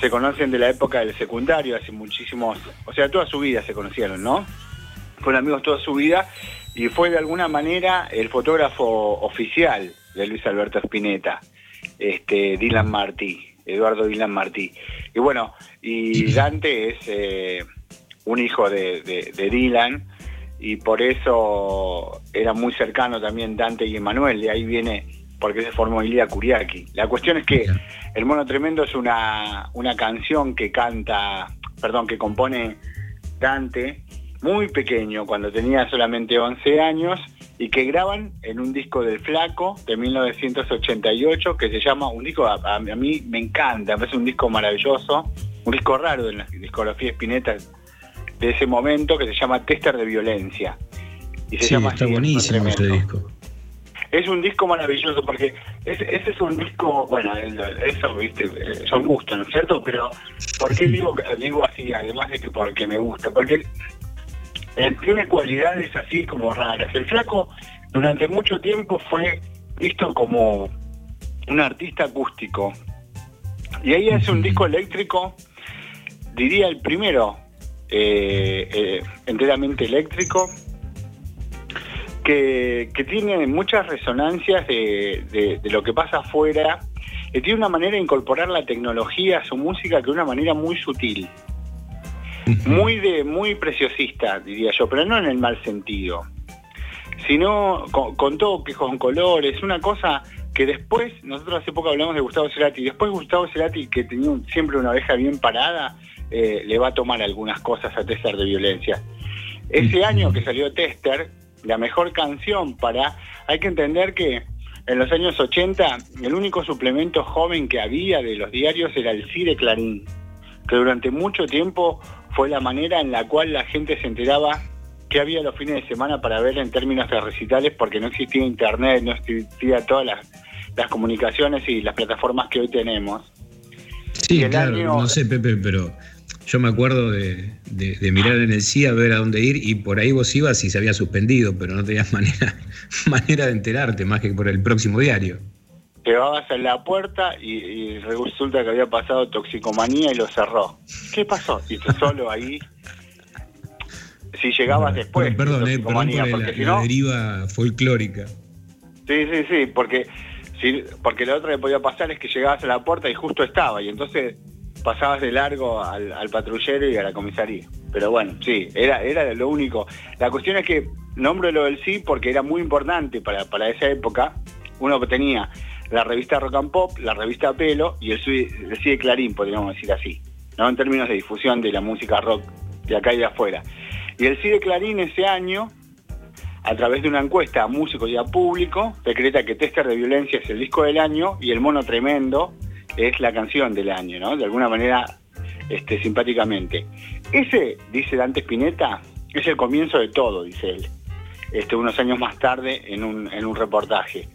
se conocen de la época del secundario, hace muchísimos, o sea, toda su vida se conocieron, ¿no? Fueron amigos toda su vida y fue de alguna manera el fotógrafo oficial de Luis Alberto Spinetta, este, Dylan Martí, Eduardo Dylan Martí. Y bueno, y Dante es eh, un hijo de, de- de Dylan y por eso era muy cercano también Dante y Emanuel, de ahí viene porque se formó Ilia Kuriaki. La cuestión es que El Mono Tremendo es una, una canción que canta, perdón, que compone Dante, muy pequeño, cuando tenía solamente 11 años, y que graban en un disco del Flaco de 1988, que se llama, un disco, a, a- a mí me encanta, me parece un disco maravilloso, un disco raro de la discografía Spinetta de ese momento, que se llama Tester de Violencia. Y se Sí, llama está así, Mono buenísimo ese Tremendo. disco. Es un disco maravilloso porque ese, ese es un disco, bueno, eso, viste, son gustos, ¿no es cierto? Pero, ¿por qué digo, digo así? Además de que porque me gusta, porque eh, tiene cualidades así como raras. El flaco durante mucho tiempo fue visto como un artista acústico. Y ahí hace un disco eléctrico, diría el primero, eh, eh, enteramente eléctrico, que, que tiene muchas resonancias de, de- de lo que pasa afuera, que tiene una manera de incorporar la tecnología a su música que de una manera muy sutil, muy de muy preciosista, diría yo, pero no en el mal sentido, sino con, con toques, con colores, una cosa que después, nosotros hace poco hablamos de Gustavo Cerati, después Gustavo Cerati, que tenía siempre una oreja bien parada, eh, le va a tomar algunas cosas a Tester de violencia. Ese año que salió Tester, la mejor canción para... Hay que entender que en los años 80 el único suplemento joven que había de los diarios era el Sí de Clarín, que durante mucho tiempo fue la manera en la cual la gente se enteraba que había los fines de semana para ver en términos de recitales porque no existía internet, no existía todas las, las comunicaciones y las plataformas que hoy tenemos. Sí, claro, año- no sé, Pepe, pero yo me acuerdo de, de- de mirar en el CIA a ver a dónde ir y por ahí vos ibas y se había suspendido, pero no tenías manera, manera de enterarte más que por el próximo diario. Llegabas a la puerta y, y resulta que había pasado toxicomanía y lo cerró. ¿Qué pasó? Y tú solo ahí. Si llegabas después. de Perdón, eh, perdón toxicomanía, por la, porque si la no, deriva folclórica. Sí, sí, sí, porque sí, porque lo otro que podía pasar es que llegabas a la puerta y justo estaba, y entonces pasabas de largo al, al patrullero y a la comisaría. Pero bueno, sí, era, era lo único. La cuestión es que nombro lo del sí porque era muy importante para, para esa época. Uno tenía la revista Rock and Pop, la revista Pelo y el, sí- el sí de Clarín, podríamos decir así, ¿no? En términos de difusión de la música rock de acá y de afuera. Y el sí de Clarín ese año a través de una encuesta a músicos y a público, decreta que Tester de Violencia es el disco del año y El Mono Tremendo es la canción del año, ¿no? De alguna manera este, simpáticamente. Ese, dice Dante Spinetta, es el comienzo de todo, dice él, este, unos años más tarde en un, en un reportaje.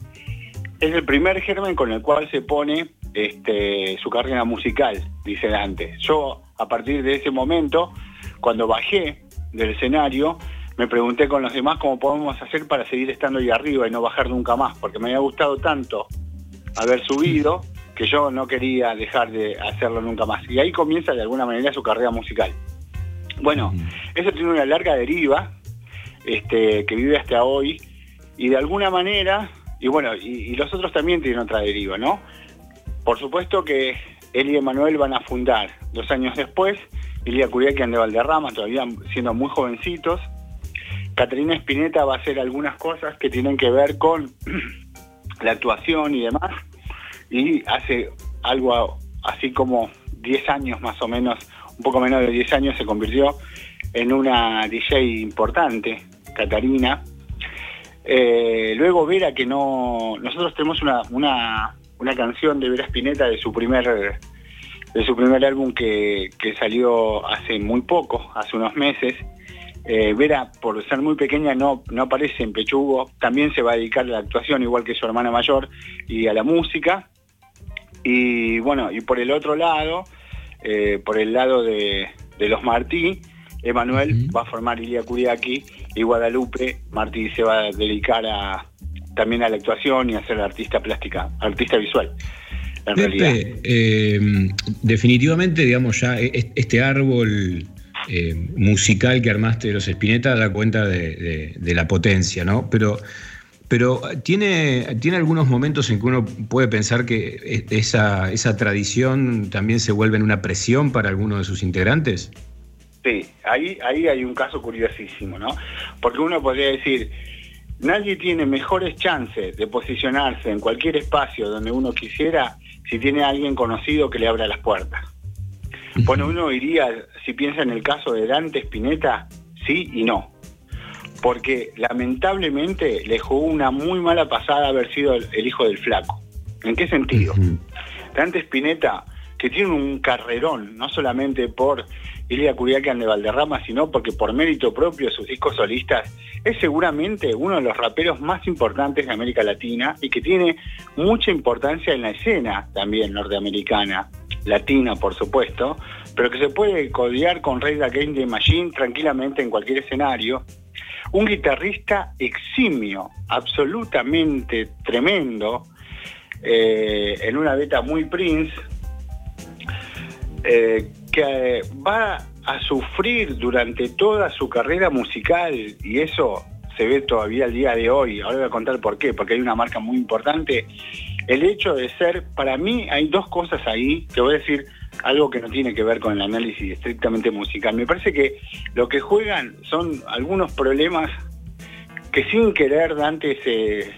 Es el primer germen con el cual se pone este, su carrera musical, dice Dante. Yo, a partir de ese momento, cuando bajé del escenario, me pregunté con los demás cómo podemos hacer para seguir estando ahí arriba y no bajar nunca más, porque me había gustado tanto haber subido que yo no quería dejar de hacerlo nunca más. Y ahí comienza de alguna manera su carrera musical. Bueno, eso tiene una larga deriva este, que vive hasta hoy y de alguna manera, y bueno, y, los otros también tienen otra deriva, ¿no? Por supuesto que él y Emanuel van a fundar dos años después, Ilia Curiaquian de Valderrama, todavía siendo muy jovencitos. Caterina Spinetta va a hacer algunas cosas que tienen que ver con la actuación y demás. Y hace algo así como 10 años más o menos, un poco menos de 10 años, se convirtió en una DJ importante, Catarina. Eh, luego Vera, que no... Nosotros tenemos una, una, una canción de Vera Spinetta de su primer de su primer álbum que, que salió hace muy poco, hace unos meses. Eh, Vera, por ser muy pequeña, no, no aparece en Pechugo. También se va a dedicar a la actuación, igual que su hermana mayor, y a la música. Y bueno, y por el otro lado, eh, por el lado de, de los Martí, Emanuel va a formar Ilia Curiaki y Guadalupe Martí se va a dedicar a, también a la actuación y a ser artista plástica, artista visual. En realidad. Eh, definitivamente, digamos, ya e- este árbol eh, musical que armaste de los Spinetta da cuenta de, de- de la potencia, ¿no? Pero, pero ¿tiene, ¿tiene algunos momentos en que uno puede pensar que e- esa, esa tradición también se vuelve en una presión para alguno de sus integrantes? Sí, ahí, ahí hay un caso curiosísimo, ¿no? Porque uno podría decir, nadie tiene mejores chances de posicionarse en cualquier espacio donde uno quisiera si tiene a alguien conocido que le abra las puertas. Bueno, uno iría, si piensa en el caso de Dante Spinetta, sí y no. Porque lamentablemente le jugó una muy mala pasada haber sido el, el hijo del flaco. ¿En qué sentido? Dante Spinetta, que tiene un carrerón, no solamente por Ilia Curiaquian de Valderrama, sino porque por mérito propio sus discos solistas, es seguramente uno de los raperos más importantes de América Latina y que tiene mucha importancia en la escena también norteamericana, latina por supuesto, pero que se puede codear con Rey Game de Machine tranquilamente en cualquier escenario. Un guitarrista eximio, absolutamente tremendo, eh, en una beta muy Prince, eh, que eh, va a sufrir durante toda su carrera musical y eso se ve todavía al día de hoy. Ahora voy a contar por qué, porque hay una marca muy importante. El hecho de ser, para mí hay dos cosas ahí, que voy a decir algo que no tiene que ver con el análisis estrictamente musical. Me parece que lo que juegan son algunos problemas que sin querer Dante se,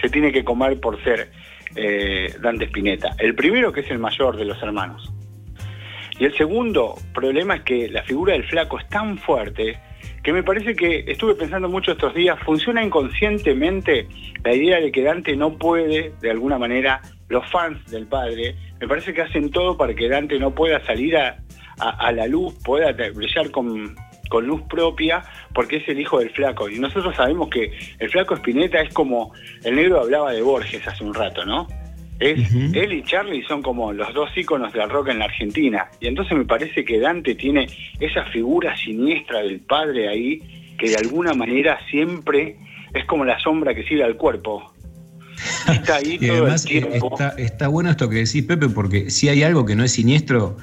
se tiene que comer por ser eh, Dante Spinetta. El primero que es el mayor de los hermanos. Y el segundo problema es que la figura del flaco es tan fuerte que me parece que, estuve pensando mucho estos días, funciona inconscientemente la idea de que Dante no puede, de alguna manera, los fans del padre, me parece que hacen todo para que Dante no pueda salir a, la luz, pueda brillar con, con luz propia, porque es el hijo del flaco. Y nosotros sabemos que el flaco Spinetta es como, el negro hablaba de Borges hace un rato, ¿no? Es, Él y Charlie son como los dos íconos del rock en la Argentina. Y entonces me parece que Dante tiene esa figura siniestra del padre ahí, que de alguna manera siempre es como la sombra que sigue al cuerpo. Está ahí Y todo además el eh, tiempo. está, está bueno esto que decís, Pepe, porque si hay algo que no es siniestro,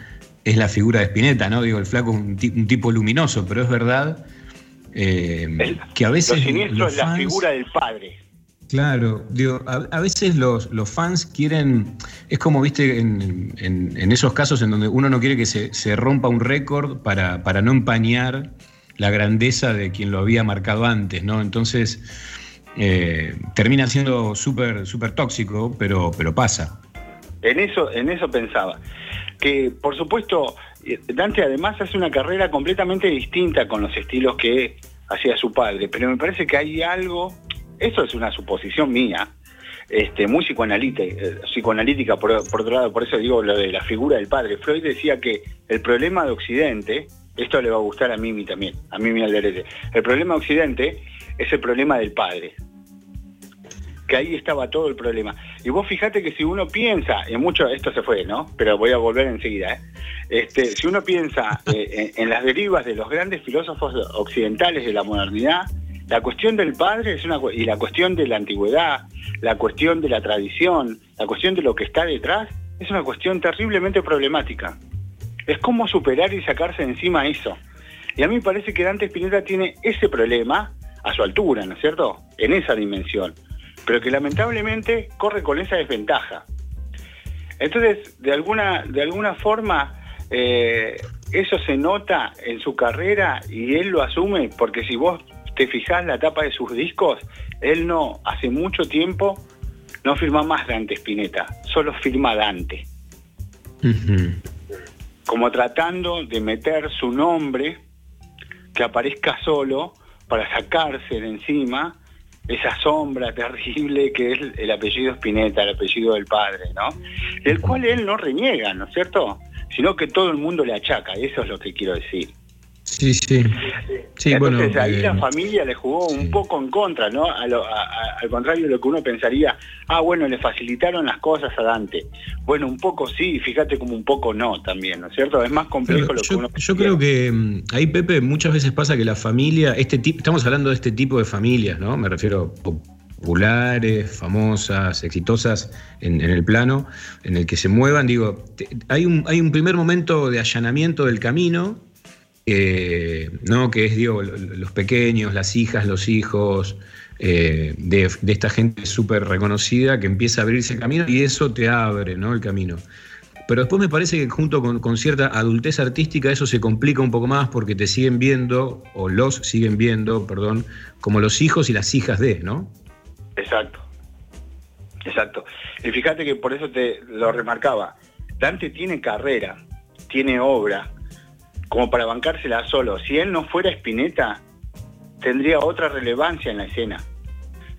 es la figura de Spinetta, ¿no? Digo, el flaco es un, un tipo luminoso, pero es verdad eh, que a veces. Lo siniestro los es la figura del padre. Claro, digo, a, veces los, fans quieren, es como viste en, esos casos en donde uno no quiere que se, se rompa un récord para, para no empañar la grandeza de quien lo había marcado antes, ¿no? Entonces eh, termina siendo súper súper tóxico, pero, pero pasa. En eso, en eso pensaba. Que por supuesto, eh, Dante además hace una carrera completamente distinta con los estilos que hacía su padre, pero me parece que hay algo, eso es una suposición mía, este, muy psicoanalítica, eh, psicoanalítica por, otro lado, por eso digo lo de la figura del padre. Freud decía que el problema de Occidente, esto le va a gustar a Mimi también, a Mimi Alderete, el problema de Occidente es el problema del padre que ahí estaba todo el problema. Y vos fijate que si uno piensa, en mucho, esto se fue, ¿no? Pero voy a volver enseguida, ¿eh? Este, si uno piensa eh, en las derivas de los grandes filósofos occidentales de la modernidad, la cuestión del padre es una y la cuestión de la antigüedad, la cuestión de la tradición, la cuestión de lo que está detrás, es una cuestión terriblemente problemática. Es cómo superar y sacarse de encima eso. Y a mí me parece que Dante Spinetta tiene ese problema a su altura, ¿no es cierto? En esa dimensión. Pero que lamentablemente corre con esa desventaja. Entonces, de alguna, de alguna forma, eh, eso se nota en su carrera y él lo asume, porque si vos te fijás la tapa de sus discos, él no, hace mucho tiempo, no firma más Dante Spinetta, solo firma Dante como tratando de meter su nombre que aparezca solo para sacarse de encima esa sombra terrible que es el apellido Spinetta, el apellido del padre, ¿no? Del cual él no reniega, ¿no es cierto? Sino que todo el mundo le achaca, eso es lo que quiero decir. Sí, sí. Sí, Entonces bueno. ahí eh, la familia le jugó un poco en contra, ¿no? A lo- a- a- al contrario de lo que uno pensaría, ah, bueno, le facilitaron las cosas a Dante. Bueno, un poco sí, fíjate como un poco no también, ¿no es cierto? Es más complejo Pero lo que uno yo creo que mm, ahí, Pepe, muchas veces pasa que la familia, este tipo, estamos hablando de este tipo de familias, ¿no? Me refiero populares, famosas, exitosas en, en el plano en el que se muevan. Digo, te- hay, un, hay un primer momento de allanamiento del camino, eh, ¿no? Que es, digo, lo- lo- los pequeños, las hijas, los hijos. eh, de, de esta gente súper reconocida que empieza a abrirse el camino y eso te abre ¿no? el camino. Pero después me parece que junto con, con cierta adultez artística eso se complica un poco más porque te siguen viendo, o los siguen viendo, perdón, como los hijos y las hijas de, ¿no? Exacto. Exacto. Y fíjate que por eso te lo remarcaba. Dante tiene carrera, tiene obra, como para bancársela solo. Si él no fuera Spinetta, tendría otra relevancia en la escena.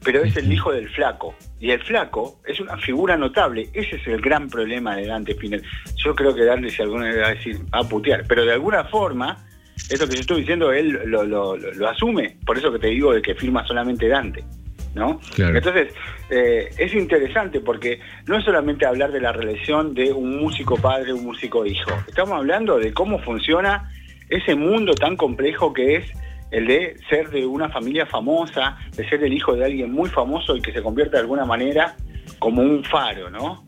Pero es el hijo del flaco. Y el flaco es una figura notable. Ese es el gran problema de Dante Spinetta. Yo creo que Dante, si alguna vez va a decir, va a putear. Pero de alguna forma, esto que yo estoy diciendo, él lo, lo- lo- lo asume. Por eso que te digo de que firma solamente Dante. ¿No? Claro. Entonces, eh, es interesante porque no es solamente hablar de la relación de un músico padre, un músico hijo. Estamos hablando de cómo funciona ese mundo tan complejo que es el de ser de una familia famosa, de ser el hijo de alguien muy famoso y que se convierte de alguna manera como un faro, ¿no?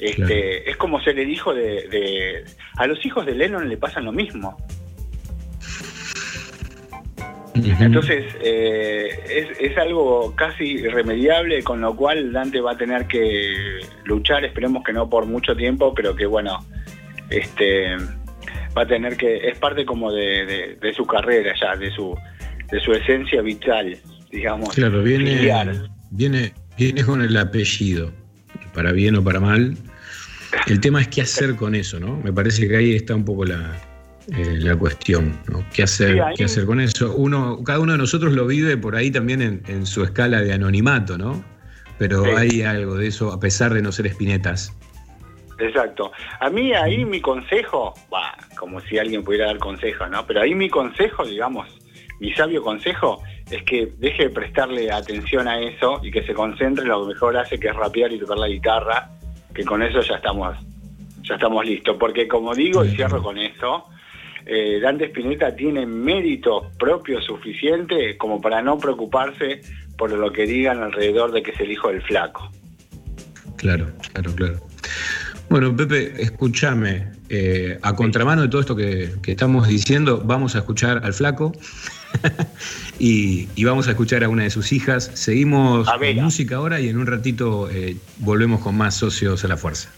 Este, Es como ser el hijo de, de- A los hijos de Lennon le pasan lo mismo. Entonces, eh, es, es algo casi irremediable, con lo cual Dante va a tener que luchar, esperemos que no por mucho tiempo, pero que bueno, este va a tener que, es parte como de, de- de su carrera ya, de su, de su esencia vital, digamos. Claro, viene, filial. viene, viene con el apellido, para bien o para mal. El tema es qué hacer con eso, ¿no? Me parece que ahí está un poco la, eh, la cuestión, ¿no? ¿Qué hacer, Sí, ahí- qué hacer con eso? Uno, cada uno de nosotros lo vive por ahí también en, en su escala de anonimato, ¿no? Pero Sí. hay algo de eso, a pesar de no ser espinetas. Exacto. A mí ahí mi consejo, bah, como si alguien pudiera dar consejos, ¿no? Pero ahí mi consejo, digamos, mi sabio consejo es que deje de prestarle atención a eso y que se concentre en lo que mejor hace, que es rapear y tocar la guitarra, que con eso ya estamos, ya estamos listos. Porque como digo, y cierro con eso, eh, Dante Spinetta tiene mérito propio suficiente como para no preocuparse por lo que digan alrededor de que es el hijo del flaco. Claro, claro, claro. Bueno, Pepe, escúchame. eh, a contramano de todo esto que, que estamos diciendo, vamos a escuchar al flaco y, y vamos a escuchar a una de sus hijas. Seguimos con música ahora y en un ratito eh, volvemos con más socios a la fuerza.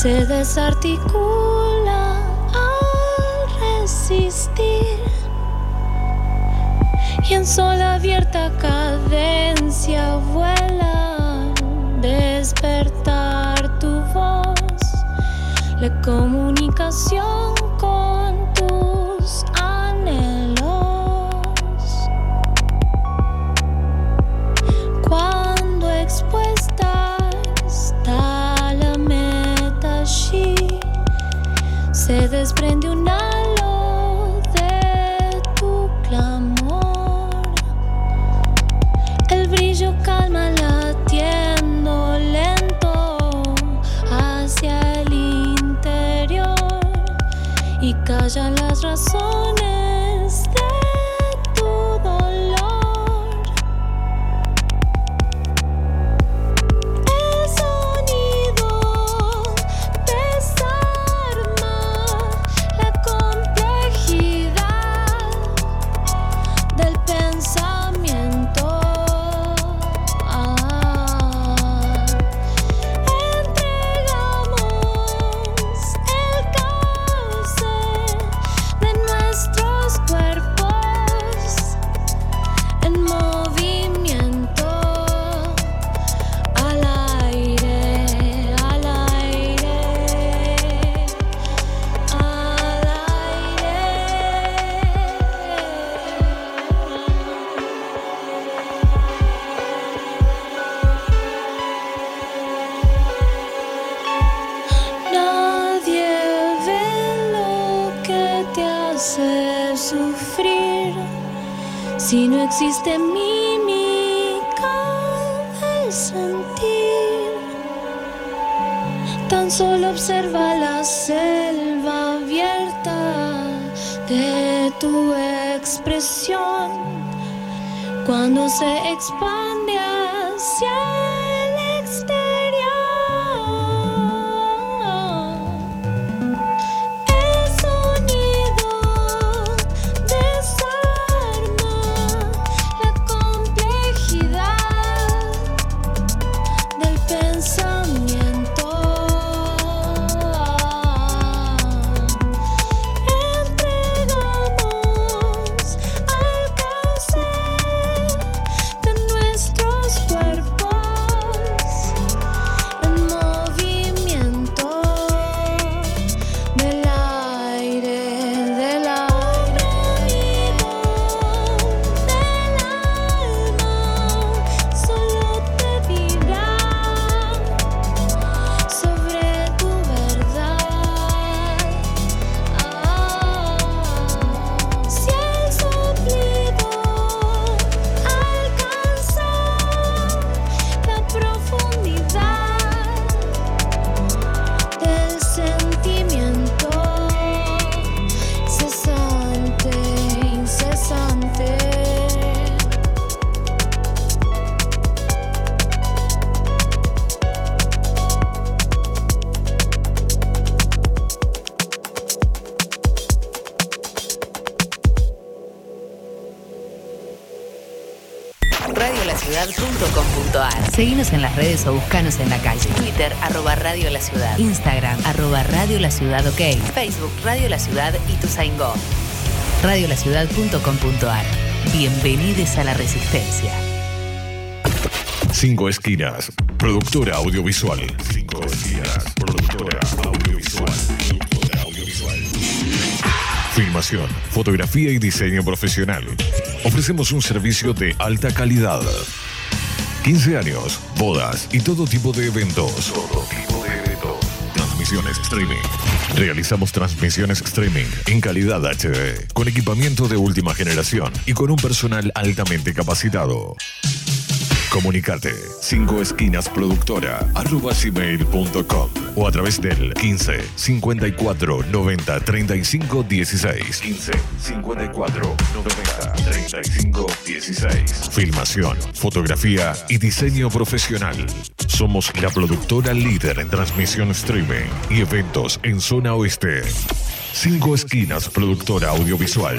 Se desarticula Instagram, arroba Radio La Ciudad OK. Facebook, Radio La Ciudad y Tuzaingó. Radiolaciudad.com.ar Bienvenidos a la Resistencia. Cinco Esquinas, productora audiovisual. Cinco Esquinas, productora audiovisual. Productora audiovisual. Filmación, fotografía y diseño profesional. Ofrecemos un servicio de alta calidad. 15 años, bodas y todo tipo de eventos. Streaming. Realizamos transmisiones streaming en calidad HD, con equipamiento de última generación y con un personal altamente capacitado. Comunicate 5 esquinas productora arroba gmail.com o a través del 15 54 90 35 16 15 54 90 35 16 Filmación, fotografía y diseño profesional. Somos la productora líder en transmisión streaming y eventos en zona oeste. 5 esquinas productora audiovisual.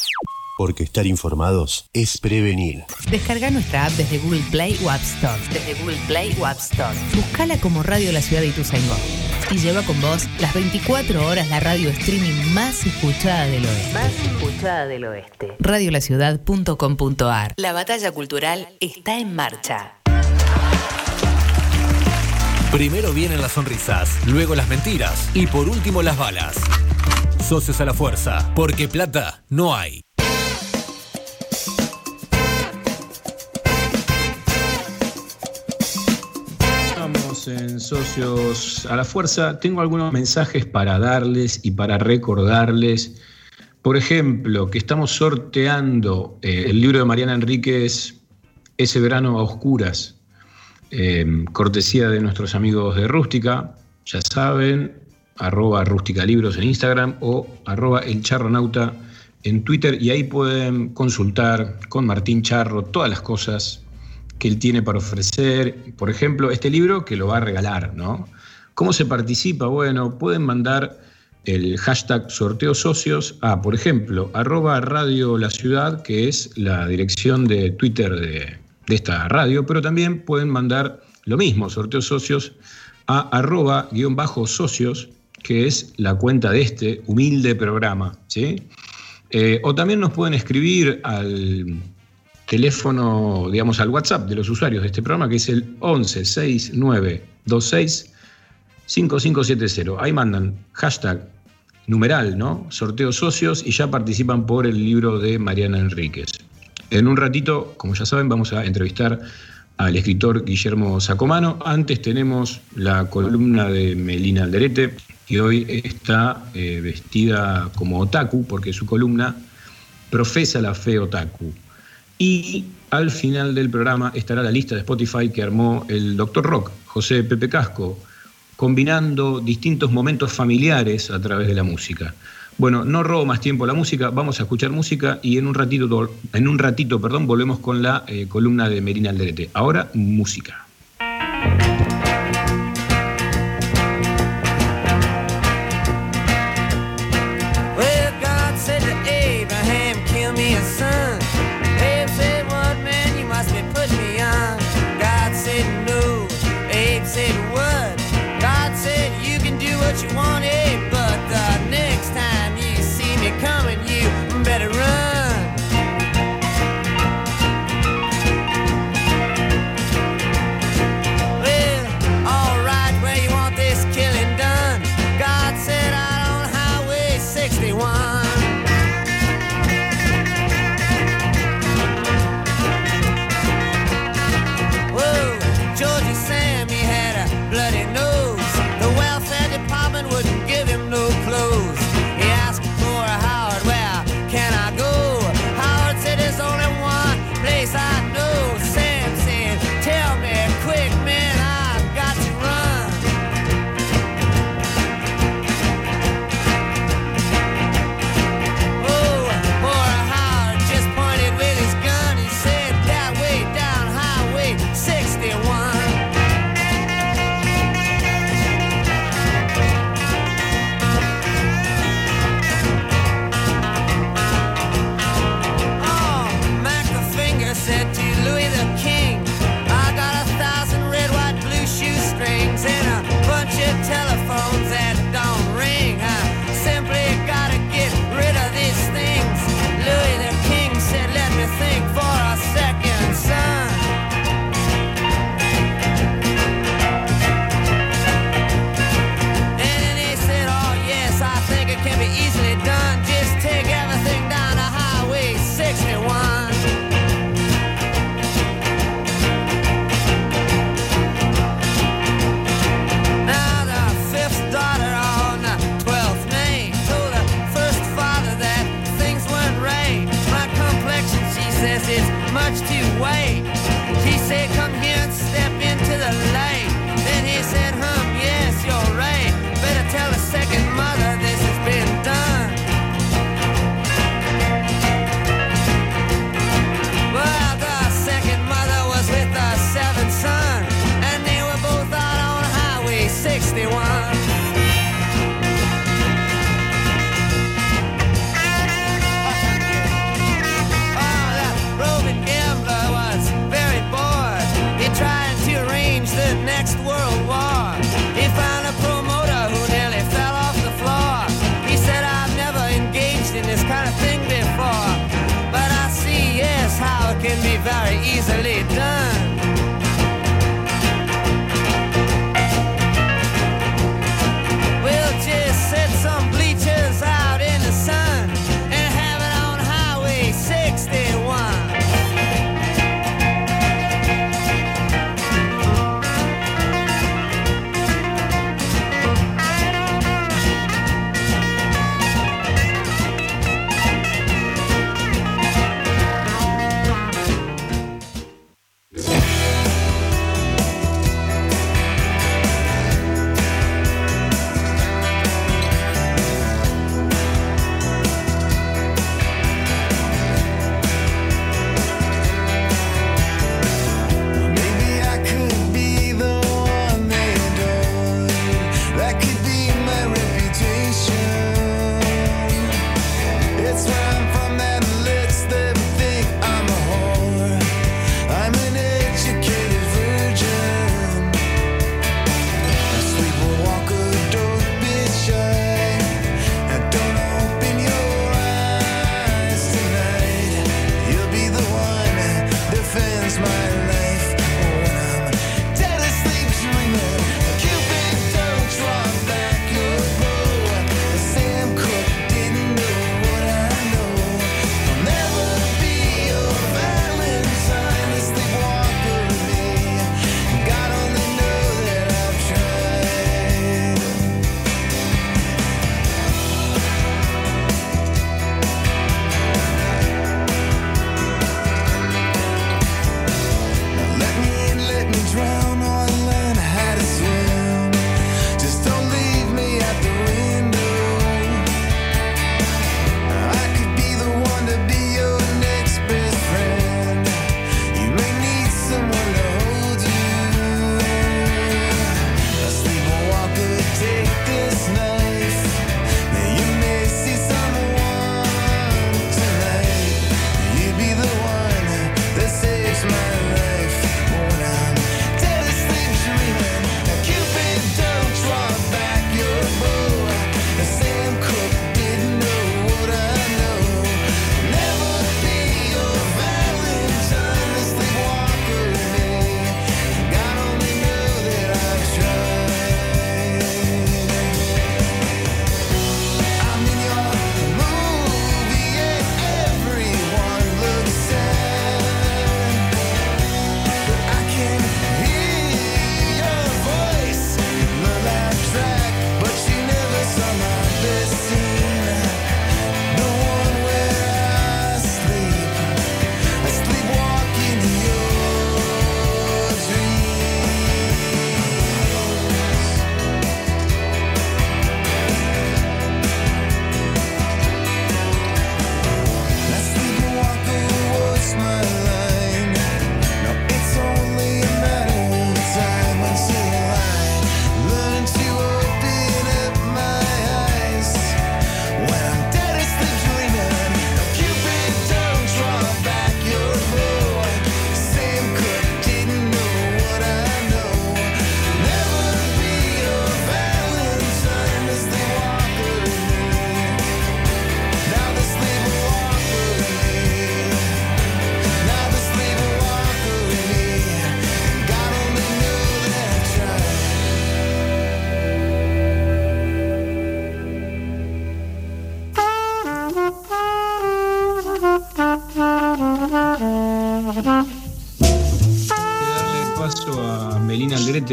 Porque estar informados es prevenir. Descarga nuestra app desde Google Play o App Store. Desde Google Play o App Store. Buscala como Radio La Ciudad de Ituzaingó. Y lleva con vos las 24 horas la radio streaming más escuchada del oeste. Más escuchada del oeste. Radiolaciudad.com.ar La batalla cultural está en marcha. Primero vienen las sonrisas, luego las mentiras y por último las balas. Socios a la fuerza, porque plata no hay. En Socios a la Fuerza. Tengo algunos mensajes para darles y para recordarles. Por ejemplo, que estamos sorteando eh, el libro de Mariana Enríquez, Ese verano a oscuras, eh, cortesía de nuestros amigos de Rústica. Ya saben, arroba Rústica Libros en Instagram o arroba El Charronauta en Twitter y ahí pueden consultar con Martín Charro todas las cosas que él tiene para ofrecer. Por ejemplo, este libro que lo va a regalar, ¿no? ¿Cómo se participa? Bueno, pueden mandar el hashtag sorteo socios a, por ejemplo, arroba Radio La Ciudad, que es la dirección de Twitter de, de esta radio, pero también pueden mandar lo mismo, sorteo socios, a arroba guion bajo socios, que es la cuenta de este humilde programa, ¿sí? Eh, o también nos pueden escribir al teléfono, digamos, al WhatsApp de los usuarios de este programa, que es el 11 69 26 5570. Ahí mandan hashtag numeral, ¿no? Sorteo socios y ya participan por el libro de Mariana Enríquez. En un ratito, como ya saben, vamos a entrevistar al escritor Guillermo Sacomano. Antes tenemos la columna de Melina Alderete, que hoy está eh, vestida como otaku, porque su columna profesa la fe otaku. Y al final del programa estará la lista de Spotify que armó el Doctor Rock, José Pepe Casco, combinando distintos momentos familiares a través de la música. Bueno, no robo más tiempo la música, vamos a escuchar música y en un ratito, en un ratito perdón, volvemos con la eh, columna de Merina Alderete. Ahora, música.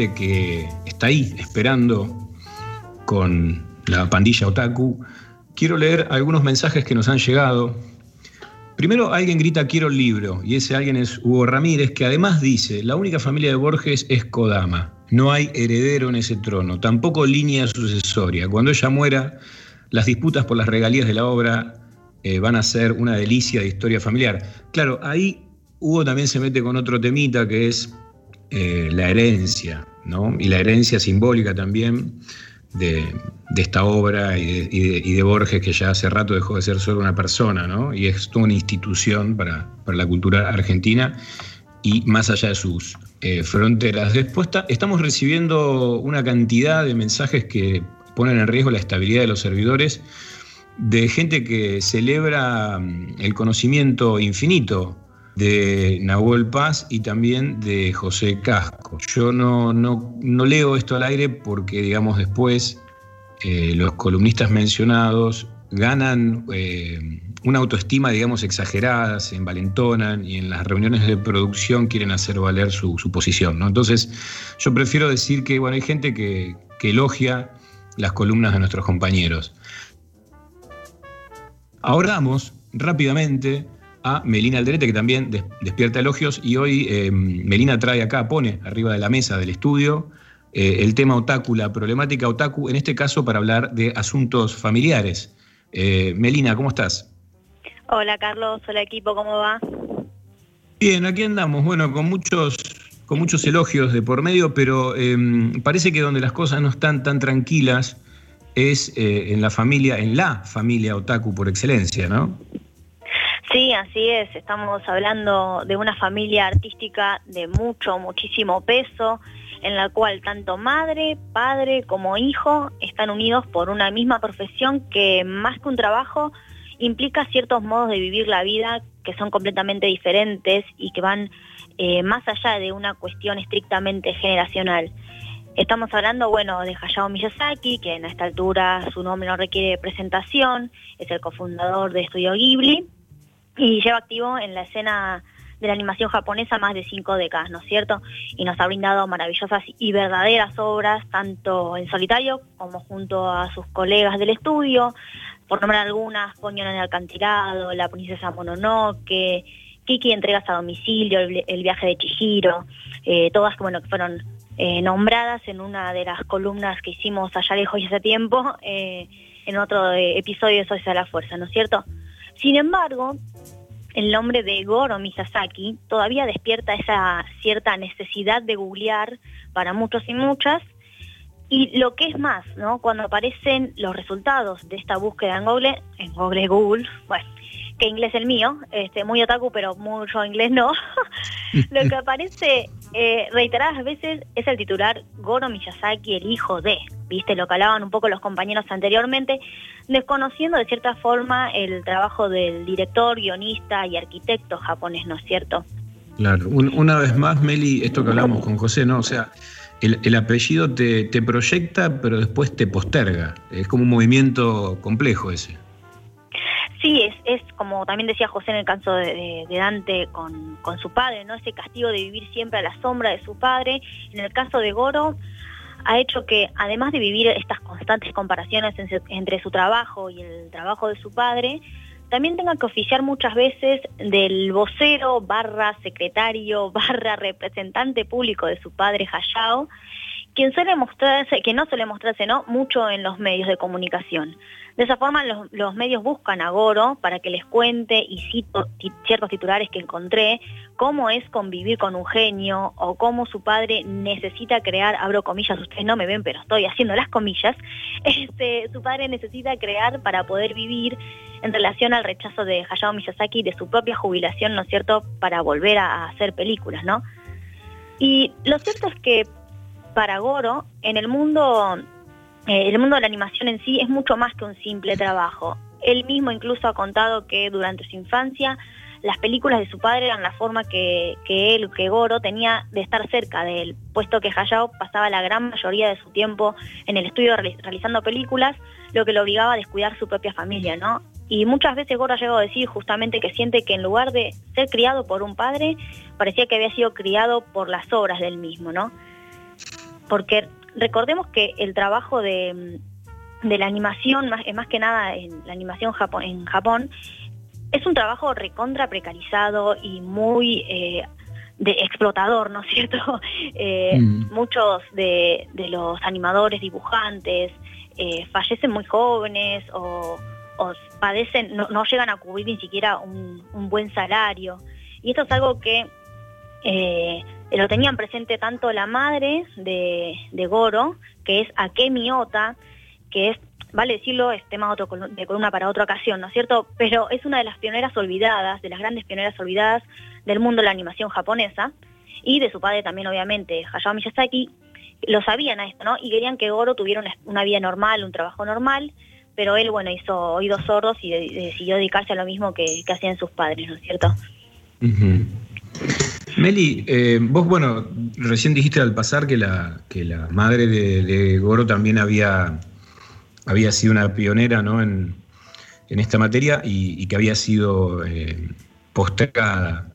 Que está ahí esperando con la pandilla Otaku. Quiero leer algunos mensajes que nos han llegado. Primero alguien grita quiero el libro y ese alguien es Hugo Ramírez que además dice, la única familia de Borges es Kodama, no hay heredero en ese trono, tampoco línea sucesoria. Cuando ella muera, las disputas por las regalías de la obra eh, van a ser una delicia de historia familiar. Claro, ahí Hugo también se mete con otro temita que es eh, la herencia, ¿no? Y la herencia simbólica también de, esta obra y de, Borges, que ya hace rato dejó de ser solo una persona, ¿no? Y es toda una institución para, para la cultura argentina y más allá de sus eh, fronteras. Después ta- estamos recibiendo una cantidad de mensajes que ponen en riesgo la estabilidad de los servidores de gente que celebra mm, el conocimiento infinito de Nahuel Paz y también de José Casco. Yo no, no- no leo esto al aire porque, digamos, después eh, los columnistas mencionados ganan eh, una autoestima, digamos, exagerada, se envalentonan y en las reuniones de producción quieren hacer valer su, su posición. ¿no? Entonces, yo prefiero decir que, bueno, hay gente que, que elogia las columnas de nuestros compañeros. Ahora vamos rápidamente a Melina Alderete, que también des- despierta elogios, y hoy eh, Melina trae acá, pone arriba de la mesa del estudio eh, el tema otaku, la problemática otaku, en este caso para hablar de asuntos familiares. Eh, Melina, ¿cómo estás? Hola Carlos, hola equipo, ¿cómo va? Bien, aquí andamos, bueno, con muchos, con muchos elogios de por medio, pero eh, parece que donde las cosas no están tan tranquilas es en la familia, en la familia otaku por excelencia, ¿no? Sí, así es, estamos hablando de una familia artística de mucho, muchísimo peso, en la cual tanto madre, padre como hijo están unidos por una misma profesión que más que un trabajo implica ciertos modos de vivir la vida que son completamente diferentes y que van eh, más allá de una cuestión estrictamente generacional. Estamos hablando, bueno, de Hayao Miyazaki, que en esta altura su nombre no requiere presentación, es el cofundador de Estudio Ghibli y lleva activo en la escena de la animación japonesa más de cinco décadas, ¿no es cierto? Y nos ha brindado maravillosas y verdaderas obras, tanto en solitario como junto a sus colegas del estudio, por nombrar algunas, Ponyo en el acantilado, La princesa Mononoke, Kiki entregas a domicilio, el, viaje de Chihiro, eh, todas bueno, que fueron eh, nombradas en una de las columnas que hicimos allá lejos y hace tiempo, eh, en otro eh, episodio de Socia la Fuerza, ¿no es cierto? Sin embargo, el nombre de Goro Miyazaki todavía despierta esa cierta necesidad de googlear para muchos y muchas. Y lo que es más, ¿no? Cuando aparecen los resultados de esta búsqueda en Google, en Google Google, bueno, que inglés el mío, este, muy otaku, pero mucho inglés no. lo que aparece eh, reiteradas veces es el titular Goro Miyazaki, el hijo de, viste, lo que hablaban un poco los compañeros anteriormente, desconociendo de cierta forma el trabajo del director, guionista y arquitecto japonés, ¿no es cierto? Claro, Un- una vez más, Meli, esto que hablamos con José, ¿no? O sea, el, el apellido te, te proyecta, pero después te posterga. Es como un movimiento complejo ese. Sí, es, es como también decía José en el caso de, Dante con, con su padre, ¿no? Ese castigo de vivir siempre a la sombra de su padre. En el caso de Goro, ha hecho que, además de vivir estas constantes comparaciones entre su trabajo y el trabajo de su padre, también tenga que oficiar muchas veces del vocero barra secretario barra representante público de su padre Hayao, quien suele mostrarse, que no suele mostrarse ¿no? mucho en los medios de comunicación. De esa forma los, medios buscan a Goro para que les cuente, y cito ciertos titulares que encontré, cómo es convivir con un genio o cómo su padre necesita crear, abro comillas, ustedes no me ven, pero estoy haciendo las comillas, este, su padre necesita crear para poder vivir en relación al rechazo de Hayao Miyazaki de su propia jubilación, ¿no es cierto?, para volver a hacer películas, ¿no? Y lo cierto es que para Goro, en el mundo, eh, el mundo de la animación en sí es mucho más que un simple trabajo. Él mismo incluso ha contado que durante su infancia las películas de su padre eran la forma que, que él, que Goro, tenía de estar cerca de él, puesto que Hayao pasaba la gran mayoría de su tiempo en el estudio reali- realizando películas, lo que lo obligaba a descuidar su propia familia, ¿no? Y muchas veces Goro ha llegado a decir justamente que siente que en lugar de ser criado por un padre, parecía que había sido criado por las obras del mismo, ¿no? Porque recordemos que el trabajo de, de la animación, más, más que nada en la animación Japón, en Japón, es un trabajo recontra precarizado y muy eh, de explotador, ¿no es cierto? Eh, Mm. Muchos de, de los animadores, dibujantes, eh, fallecen muy jóvenes o, o padecen, no, no llegan a cubrir ni siquiera un, un buen salario. Y esto es algo que eh, lo tenían presente tanto la madre de, de Goro, que es Akemi Ota, que es, vale decirlo, es tema otro, de columna para otra ocasión, ¿no es cierto? Pero es una de las pioneras olvidadas, de las grandes pioneras olvidadas del mundo de la animación japonesa, y de su padre también, obviamente, Hayao Miyazaki, lo sabían a esto, ¿no? Y querían que Goro tuviera una, vida normal, un trabajo normal, pero él, bueno, hizo oídos sordos y de- decidió dedicarse a lo mismo que, que hacían sus padres, ¿no es cierto? Ujú. Meli, eh, vos, bueno, recién dijiste al pasar que la, que la madre de, Goro también había, había sido una pionera ¿no? en, en esta materia y, que había sido eh, postergada.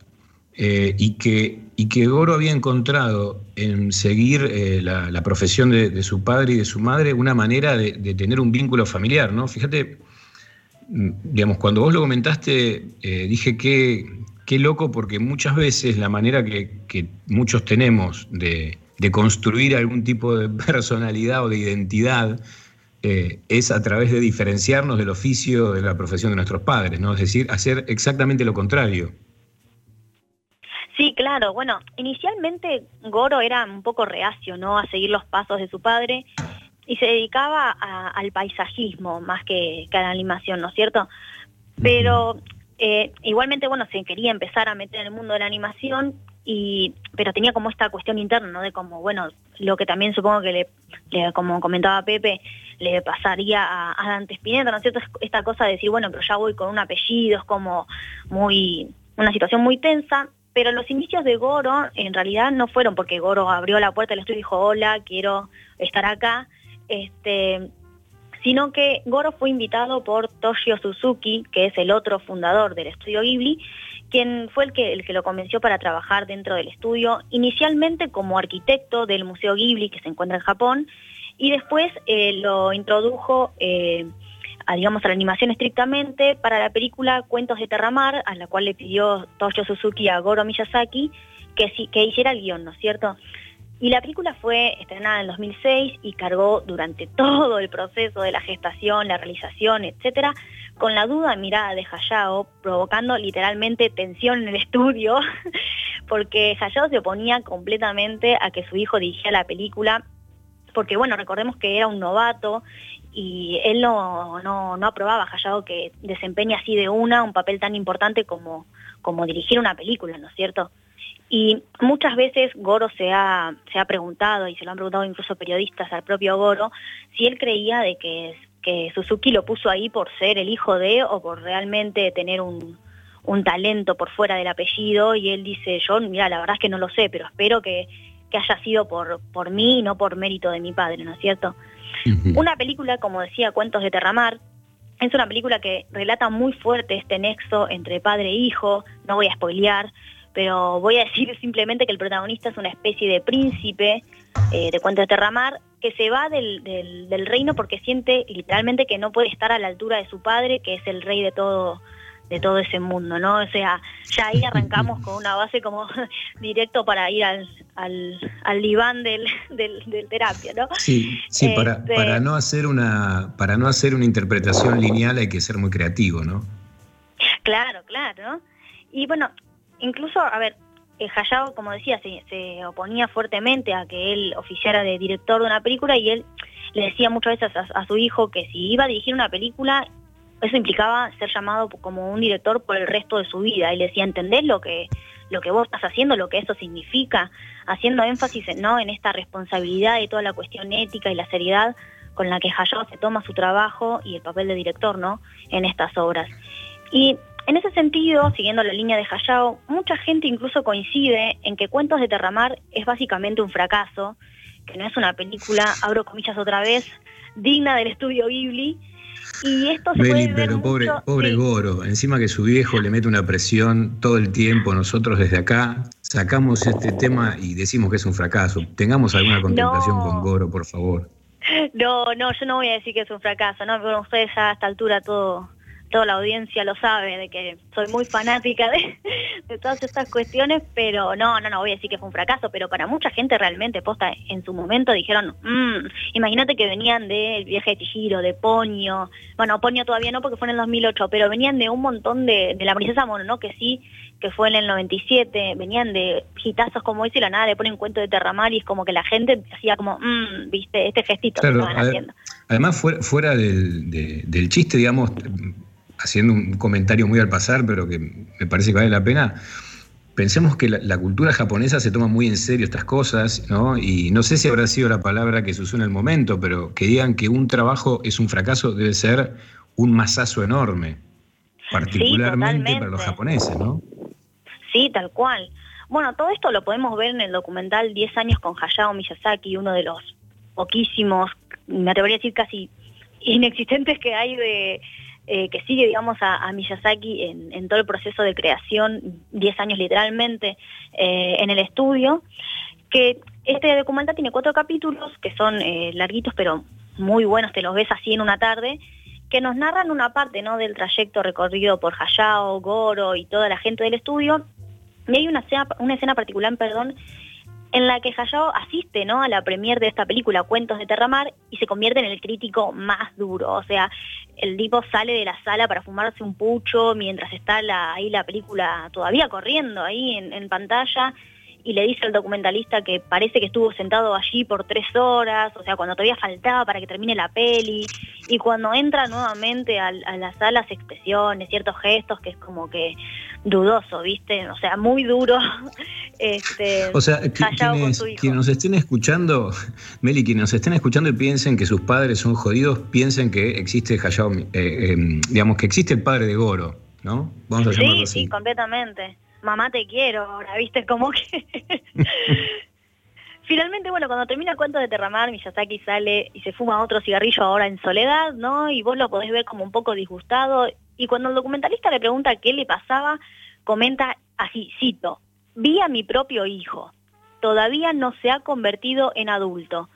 Eh, y, que, y que Goro había encontrado en seguir la, profesión de, su padre y de su madre una manera de, de tener un vínculo familiar, ¿no? Fíjate, mm, digamos, cuando vos lo comentaste, dije que qué loco porque muchas veces la manera que, que muchos tenemos de, de construir algún tipo de personalidad o de identidad eh, es a través de diferenciarnos del oficio, de la profesión de nuestros padres, ¿no? Es decir, hacer exactamente lo contrario. Sí, claro. Bueno, inicialmente Goro era un poco reacio, ¿no? A seguir los pasos de su padre y se dedicaba a- al paisajismo más que, que a la animación, ¿no es cierto? Pero eh, igualmente, bueno, se quería empezar a meter en el mundo de la animación y pero tenía como esta cuestión interna, ¿no? De como, bueno, lo que también supongo que le, como comentaba Pepe, le pasaría a, a Dante Spinetta, ¿no es cierto? Es Esta cosa de decir, bueno, pero ya voy con un apellido, es como muy, una situación muy tensa, pero los inicios de Goro en realidad no fueron porque Goro abrió la puerta del estudio y dijo, hola, quiero estar acá, este, sino que Goro fue invitado por Toshio Suzuki, que es el otro fundador del estudio Ghibli, quien fue el que, el que lo convenció para trabajar dentro del estudio, inicialmente como arquitecto del Museo Ghibli que se encuentra en Japón, y después eh, lo introdujo eh, a, digamos, a la animación estrictamente para la película Cuentos de Terramar, a la cual le pidió Toshio Suzuki a Goro Miyazaki que, que hiciera el guion, ¿no es cierto? Y la película fue estrenada en 2006 y cargó durante todo el proceso de la gestación, la realización, etcétera, con la duda mirada de Hayao, provocando literalmente tensión en el estudio, porque Hayao se oponía completamente a que su hijo dirigiera la película, porque bueno, recordemos que era un novato y él no, no, no aprobaba Hayao que desempeñe así de una un papel tan importante como, como dirigir una película, ¿no es cierto? Y muchas veces Goro se ha, se ha preguntado, y se lo han preguntado incluso periodistas al propio Goro, si él creía de que, que Suzuki lo puso ahí por ser el hijo de o por realmente tener un, un talento por fuera del apellido. Y él dice, yo, mira, la verdad es que no lo sé, pero espero que, que haya sido por, por mí y no por mérito de mi padre, ¿no es cierto? Una película, como decía, Cuentos de Terramar, es una película que relata muy fuerte este nexo entre padre e hijo, no voy a spoilear, pero voy a decir simplemente que el protagonista es una especie de príncipe eh, de Cuentos de Terramar que se va del, del- del reino porque siente literalmente que no puede estar a la altura de su padre, que es el rey de todo de todo ese mundo, ¿no? O sea, ya ahí arrancamos con una base como directo para ir al, al, al diván del, del, del terapia, ¿no? Sí, sí, para, Este- para no hacer una, para no hacer una interpretación lineal hay que ser muy creativo, ¿no? Claro, claro. Y bueno, incluso, a ver, eh, Hayao, como decía, se, oponía fuertemente a que él oficiara de director de una película y él le decía muchas veces a, a su hijo que si iba a dirigir una película, eso implicaba ser llamado como un director por el resto de su vida. Y le decía, ¿entendés lo que, lo que vos estás haciendo, lo que eso significa? Haciendo énfasis en, ¿no? en esta responsabilidad y toda la cuestión ética y la seriedad con la que Hayao se toma su trabajo y el papel de director, ¿no? En estas obras. Y en ese sentido, siguiendo la línea de Hayao, mucha gente incluso coincide en que Cuentos de Terramar es básicamente un fracaso, que no es una película, abro comillas otra vez, digna del estudio Ghibli. Y esto se Beli, puede ver pero pobre, pobre sí. Goro, encima que su viejo le mete una presión todo el tiempo, nosotros desde acá sacamos este tema y decimos que es un fracaso. Tengamos alguna contemplación No. con Goro, por favor. No, no, yo no voy a decir que es un fracaso, ¿no? Pero ustedes ya a esta altura todo toda la audiencia lo sabe, de que soy muy fanática de, de todas estas cuestiones, pero no, no, no voy a decir que fue un fracaso, pero para mucha gente realmente, posta, en su momento dijeron, "Mm, imagínate que venían del viaje de Chihiro, de Ponyo, bueno, Ponyo todavía no porque fue en el 2008, pero venían de un montón de, de la princesa Mononoke, sí, que fue en el 97, venían de hitazos como ese y la nada le ponen cuento de Terramar y es como que la gente hacía como, "Mm, viste, este gestito que estaban haciendo. además fuera, fuera del, de- del chiste, digamos, haciendo un comentario muy al pasar, pero que me parece que vale la pena, pensemos que la, la cultura japonesa se toma muy en serio estas cosas, ¿no? Y no sé si habrá sido la palabra que se usó en el momento, pero que digan que un trabajo es un fracaso debe ser un masazo enorme, particularmente para los japoneses, ¿no? Sí, tal cual. Bueno, todo esto lo podemos ver en el documental 10 años con Hayao Miyazaki, uno de los poquísimos, me atrevería a decir casi inexistentes que hay de eh, que sigue, digamos, a, Miyazaki en, en todo el proceso de creación, 10 años literalmente, eh, en el estudio, que este documental tiene cuatro capítulos que son eh, larguitos pero muy buenos, te los ves así en una tarde, que nos narran una parte ¿no? del trayecto recorrido por Hayao, Goro y toda la gente del estudio. Y hay una escena, una escena particular, perdón, en la que Hayao asiste ¿no? a la premier de esta película, Cuentos de Terramar, y se convierte en el crítico más duro. O sea, el tipo sale de la sala para fumarse un pucho mientras está ahí la película todavía corriendo ahí en pantalla y le dice al documentalista que parece que estuvo sentado allí por tres horas, o sea, cuando todavía faltaba para que termine la peli, y cuando entra nuevamente a, la sala, hace expresiones, ciertos gestos que es como que dudoso, ¿viste? O sea, muy duro. este, O sea, quienes, quienes nos estén escuchando, Meli, quienes nos estén escuchando y piensen que sus padres son jodidos, piensen que existe Hayao, eh, eh, digamos que existe el padre de Goro, ¿no? Vamos a llamarlo Sí, así. sí, completamente. Mamá te quiero ahora, ¿viste? Como que... Finalmente, bueno, cuando termina el cuento de Terramar, Miyazaki sale y se fuma otro cigarrillo ahora en soledad, ¿no? Y vos lo podés ver como un poco disgustado. Y cuando el documentalista le pregunta qué le pasaba, comenta así, cito, vi a mi propio hijo. Todavía no se ha convertido en adulto.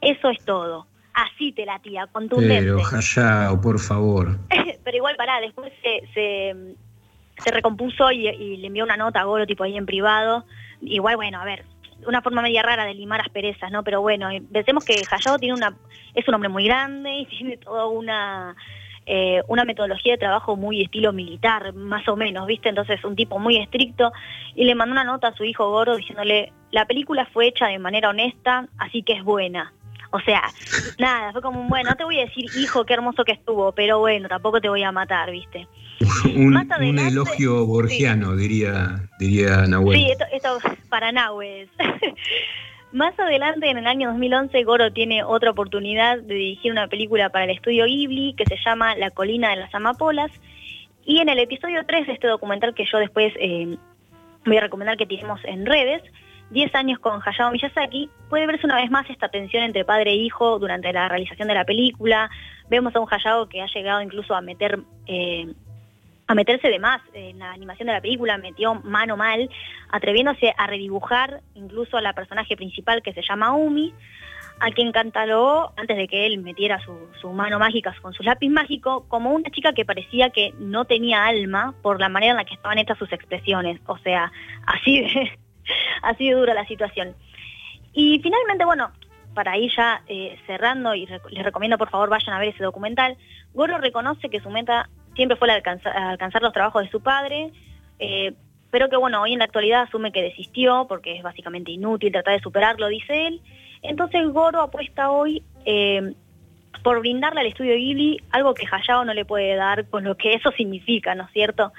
Eso es todo. Así te la tía, contundente. Pero Hayao, por favor. pero igual pará, después se, se, se recompuso y, le envió una nota a Goro, tipo ahí en privado. Igual, bueno, a ver, una forma media rara de limar asperezas, ¿no? Pero bueno, eh, pensemos que Hayao tiene una, es un hombre muy grande y tiene toda una, eh, una metodología de trabajo muy estilo militar, más o menos, ¿viste? Entonces, un tipo muy estricto. Y le mandó una nota a su hijo Goro diciéndole, la película fue hecha de manera honesta, así que es buena. O sea, nada, fue como un, bueno, no te voy a decir, hijo, qué hermoso que estuvo, pero bueno, tampoco te voy a matar, ¿viste? Un, elogio borgiano, diría, diría Nahuel. Sí, esto, esto para Nahues. Más adelante, en el año 2011, Goro tiene otra oportunidad de dirigir una película para el estudio Ghibli que se llama La colina de las amapolas. Y en el episodio 3 de este documental que yo después eh, voy a recomendar que tiremos en redes, 10 años con Hayao Miyazaki, puede verse una vez más esta tensión entre padre e hijo durante la realización de la película. Vemos a un Hayao que ha llegado incluso a meter... eh, a meterse de más en la animación de la película, metió mano mal, atreviéndose a redibujar incluso a la personaje principal que se llama Umi, a quien catalogó, antes de que él metiera su, su mano mágica con su lápiz mágico, como una chica que parecía que no tenía alma por la manera en la que estaban hechas sus expresiones. O sea, así de, así de dura la situación. Y finalmente, bueno, para ir ya eh, cerrando, y les recomiendo por favor vayan a ver ese documental, Goro reconoce que su meta siempre fue alcanzar, alcanzar los trabajos de su padre, eh, pero que bueno, hoy en la actualidad asume que desistió porque es básicamente inútil tratar de superarlo, dice él. Entonces Goro apuesta hoy eh, por brindarle al estudio Ghibli algo que Hayao no le puede dar, con lo que eso significa, ¿no es cierto?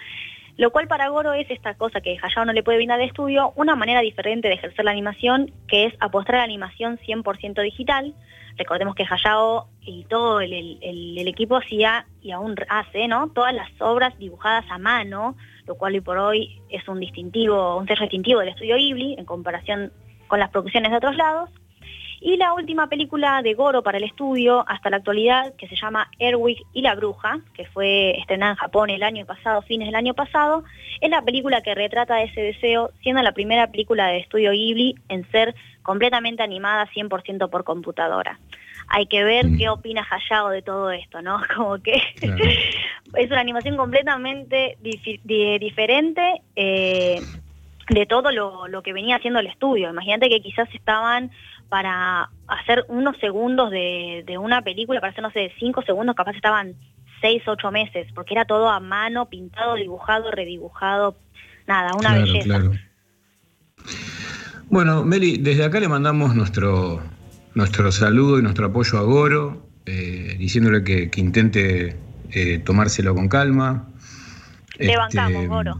Lo cual para Goro es esta cosa que Hayao no le puede brindar al estudio, una manera diferente de ejercer la animación, que es apostar a la animación 100% digital. Recordemos que Hayao y todo el, el- equipo hacía y aún hace, ¿no? Todas las obras dibujadas a mano, lo cual hoy por hoy es un distintivo, un sello distintivo del estudio Ghibli en comparación con las producciones de otros lados. Y la última película de Goro para el estudio hasta la actualidad, que se llama Erwig y la Bruja, que fue estrenada en Japón el año pasado, fines del año pasado, es la película que retrata ese deseo, siendo la primera película de estudio Ghibli en ser completamente animada 100% por computadora. hay que ver Mm. qué opina Hayao de todo esto, ¿no? Como que es una animación completamente diferente eh, de todo lo, lo que venía haciendo el estudio. Imagínate que quizás estaban para hacer unos segundos de, de una película, para hacer, no sé, cinco segundos, capaz estaban seis, ocho meses, porque era todo a mano, pintado, dibujado, redibujado, nada, una Claro, belleza. claro. Bueno, Meli, desde acá le mandamos nuestro, nuestro saludo y nuestro apoyo a Goro, eh, diciéndole que, que intente eh, tomárselo con calma. Este, bancamos, Goro.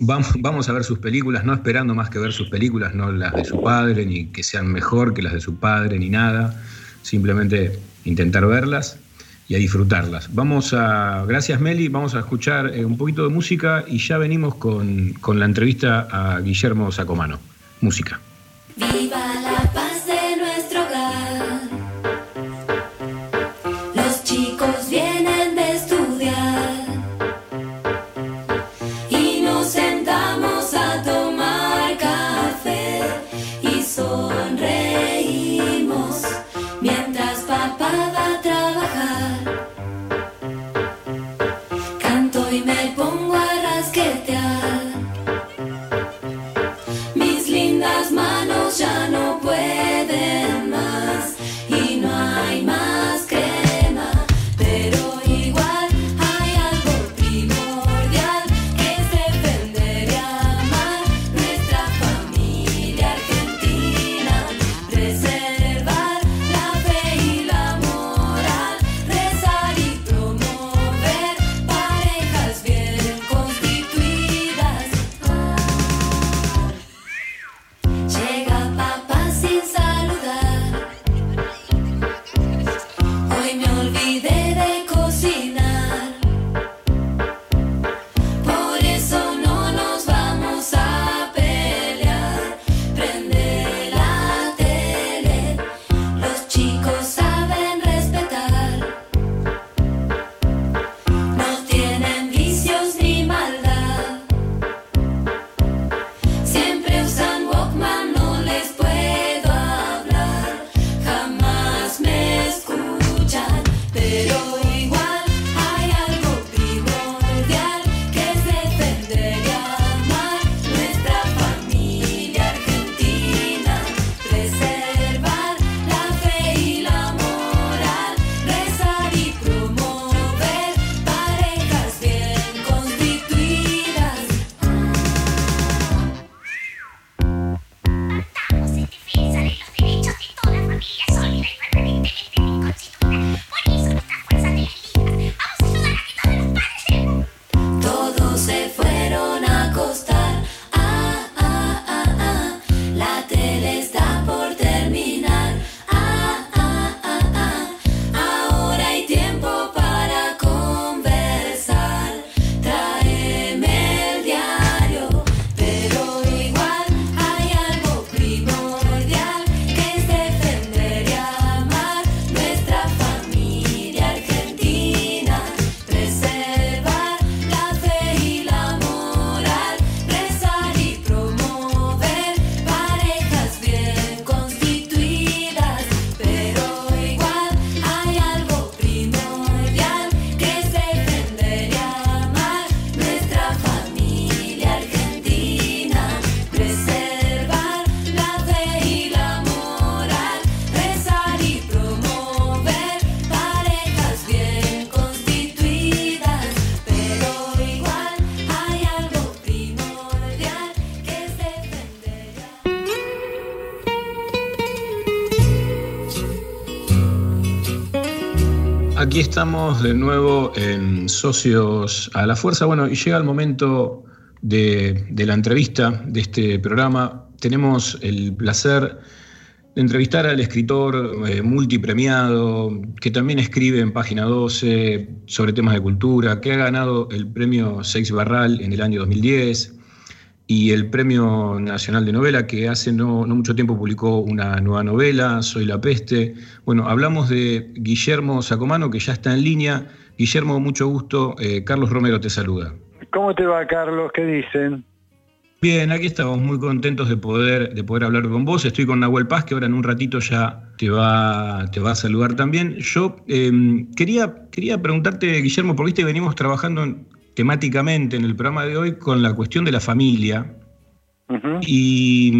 Vamos, vamos a ver sus películas, no esperando más que ver sus películas, no las de su padre, ni que sean mejor que las de su padre, ni nada. Simplemente intentar verlas y a disfrutarlas. Vamos a, gracias Meli, vamos a escuchar eh, un poquito de música y ya venimos con, con la entrevista a Guillermo Sacomano. Música. Viva la Aquí estamos de nuevo en Socios a la Fuerza. Bueno, y llega el momento de, la entrevista de este programa. Tenemos el placer de entrevistar al escritor eh, multipremiado, que también escribe en Página 12 sobre temas de cultura, que ha ganado el premio Seix Barral en el año 2010 y el Premio Nacional de Novela, que hace no, no mucho tiempo publicó una nueva novela, Soy la Peste. Bueno, hablamos de Guillermo Sacomano, que ya está en línea. Guillermo, mucho gusto. Eh, Carlos Romero te saluda. ¿Cómo te va, Carlos? ¿Qué dicen? Bien, aquí estamos muy contentos de poder, de poder hablar con vos. Estoy con Nahuel Paz, que ahora en un ratito ya te va, te va a saludar también. Yo eh, quería, quería preguntarte, Guillermo, porque viste, venimos trabajando en- temáticamente en el programa de hoy con la cuestión de la familia. y,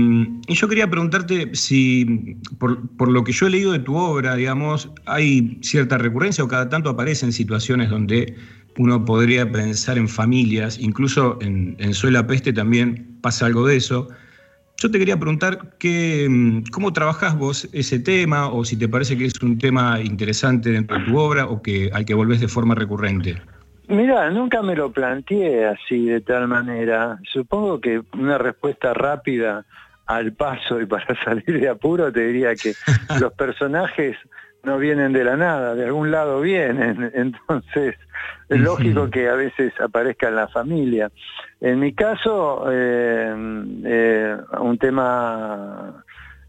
y yo quería preguntarte si, por, por lo que yo he leído de tu obra, digamos, hay cierta recurrencia o cada tanto aparecen situaciones donde uno podría pensar en familias, incluso en, en Soy la Peste también pasa algo de eso. Yo te quería preguntar que, cómo trabajás vos ese tema o si te parece que es un tema interesante dentro de tu obra o que, al que volvés de forma recurrente. Mira, nunca me lo planteé así, de tal manera. Supongo que una respuesta rápida al paso y para salir de apuro te diría que los personajes no vienen de la nada, de algún lado vienen. Entonces, es lógico que a veces aparezca en la familia. En mi caso, eh, eh, un tema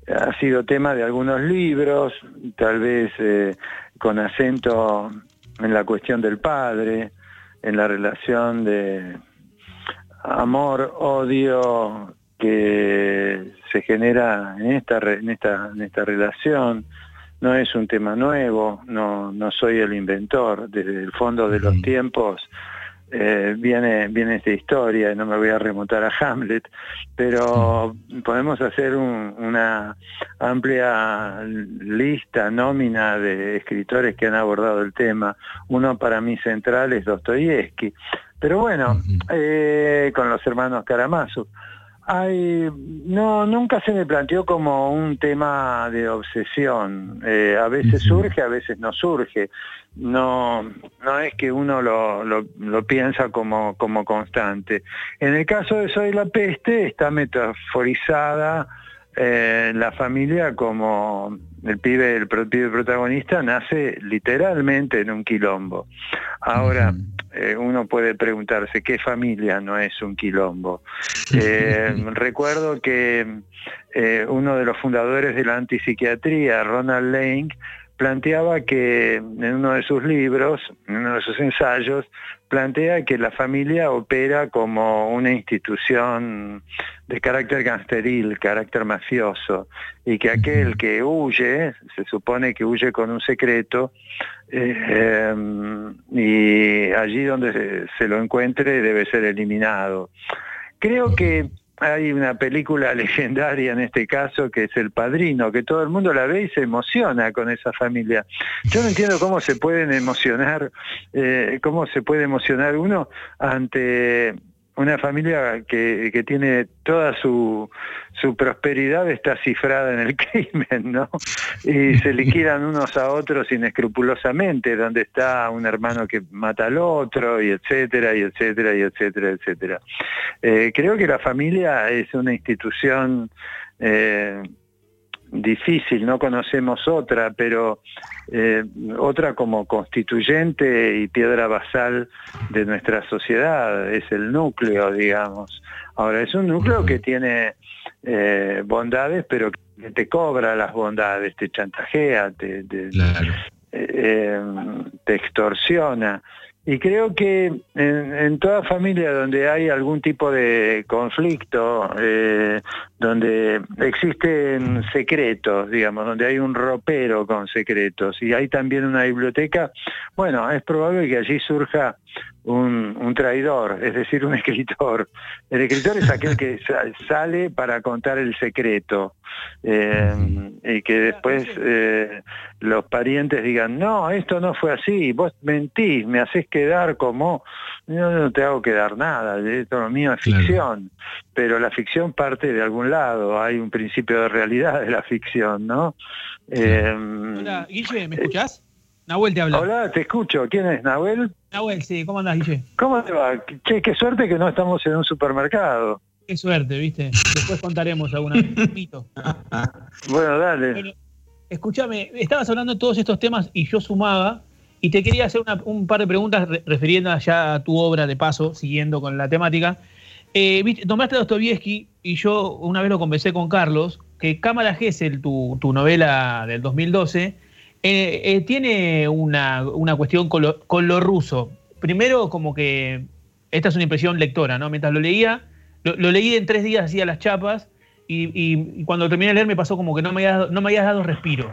ha sido tema de algunos libros, tal vez eh, con acento en la cuestión del padre, en la relación de amor, odio que se genera en esta, en esta, en esta relación. No es un tema nuevo, no, no soy el inventor. Desde el fondo de los tiempos eh, viene, viene esta historia, y no me voy a remontar a Hamlet, pero podemos hacer un- una amplia lista, nómina de escritores que han abordado el tema. Uno para mí central es Dostoyevsky. Pero bueno, eh, con los hermanos Karamazov. Hay, no, nunca se me planteó como un tema de obsesión. Eh, a veces surge, a veces no surge. No, no es que uno lo, lo- lo piensa como, como constante. En el caso de Soy la Peste está metaforizada eh, la familia como el pibe, el, pibe protagonista nace literalmente en un quilombo. Ahora, eh, uno puede preguntarse, ¿qué familia no es un quilombo? Eh, recuerdo que eh, uno de los fundadores de la antipsiquiatría, Ronald Lane, planteaba que en uno de sus libros, en uno de sus ensayos, plantea que la familia opera como una institución de carácter gangsteril, carácter mafioso, y que aquel que huye, se supone que huye con un secreto, eh, em, y allí donde se, se lo encuentre debe ser eliminado. Creo que hay una película legendaria en este caso que es El Padrino, que todo el mundo la ve y se emociona con esa familia. Yo no entiendo cómo se pueden emocionar, eh, cómo se puede emocionar uno ante una familia que, que tiene toda su, su prosperidad está cifrada en el crimen, ¿no? Y se liquidan unos a otros inescrupulosamente, donde está un hermano que mata al otro, y etcétera, y etcétera, y etcétera, etcétera. Eh, creo que la familia es una institución eh, difícil, no conocemos otra, pero eh, otra como constituyente y piedra basal de nuestra sociedad, es el núcleo, digamos. Ahora, es un núcleo que tiene eh, bondades, pero que te cobra las bondades, te chantajea, te, te- eh, te extorsiona. Y creo que en, toda familia donde hay algún tipo de conflicto, eh, donde existen secretos, digamos, donde hay un ropero con secretos y hay también una biblioteca, bueno, es probable que allí surja un, un traidor, es decir, un escritor. El escritor es aquel que sa- sale para contar el secreto eh, y que después eh, los parientes digan, no, esto no fue así, vos mentís, me haces quedar como, no, no te hago quedar nada, esto lo mío es ficción, pero la ficción parte de algún lado, hay un principio de realidad de la ficción, ¿no? Eh, Hola, Guille, ¿me escuchás? Nahuel te habla. Hola, te escucho, ¿quién es, Nahuel? Nahuel, sí, ¿cómo andás, Guille? ¿Cómo te va? Che, qué suerte que no estamos en un supermercado. Qué suerte, ¿viste? Después contaremos alguna mito. Bueno, dale. Bueno, escúchame, estabas hablando de todos estos temas y yo sumaba y te quería hacer una- un par de preguntas re- refiriendo ya a tu obra de paso, siguiendo con la temática. Eh, viste, nombraste a Dostoyevsky y yo una vez lo conversé con Carlos, que Cámara Gesell, tu, tu novela del 2012, eh, eh, tiene una, una cuestión con lo, con ruso. Primero, como que esta es una impresión lectora, ¿no? Mientras lo leía, lo, lo leí en tres días, hacía las chapas, y cuando terminé de leer me pasó como que no me habías, no me habías dado respiro.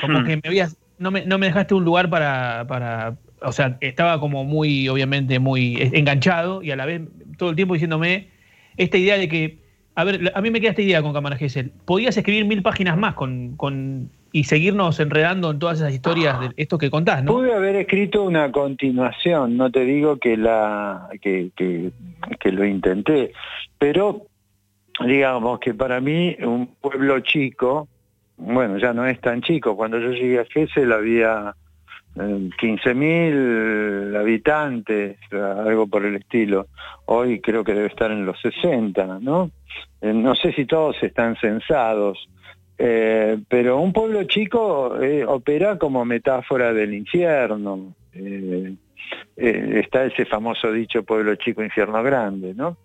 Como que me habías, no me, no me dejaste un lugar para, para, o sea, estaba como muy, obviamente, muy enganchado y a la vez todo el tiempo diciéndome esta idea de que, a ver, a mí me queda esta idea con Cámara Gesell. Podías escribir mil páginas más con, con y seguirnos enredando en todas esas historias de esto que contás, ¿no? Pude haber escrito una continuación, no te digo que la que, que, lo intenté, pero digamos que para mí un pueblo chico, bueno, ya no es tan chico, cuando yo llegué a Gesell había eh, 15.000 habitantes, algo por el estilo. Hoy creo que debe estar en los 60, ¿no? Eh, no sé si todos están censados, eh, pero un pueblo chico eh, opera como metáfora del infierno. Eh, está ese famoso dicho pueblo chico, infierno grande, ¿no?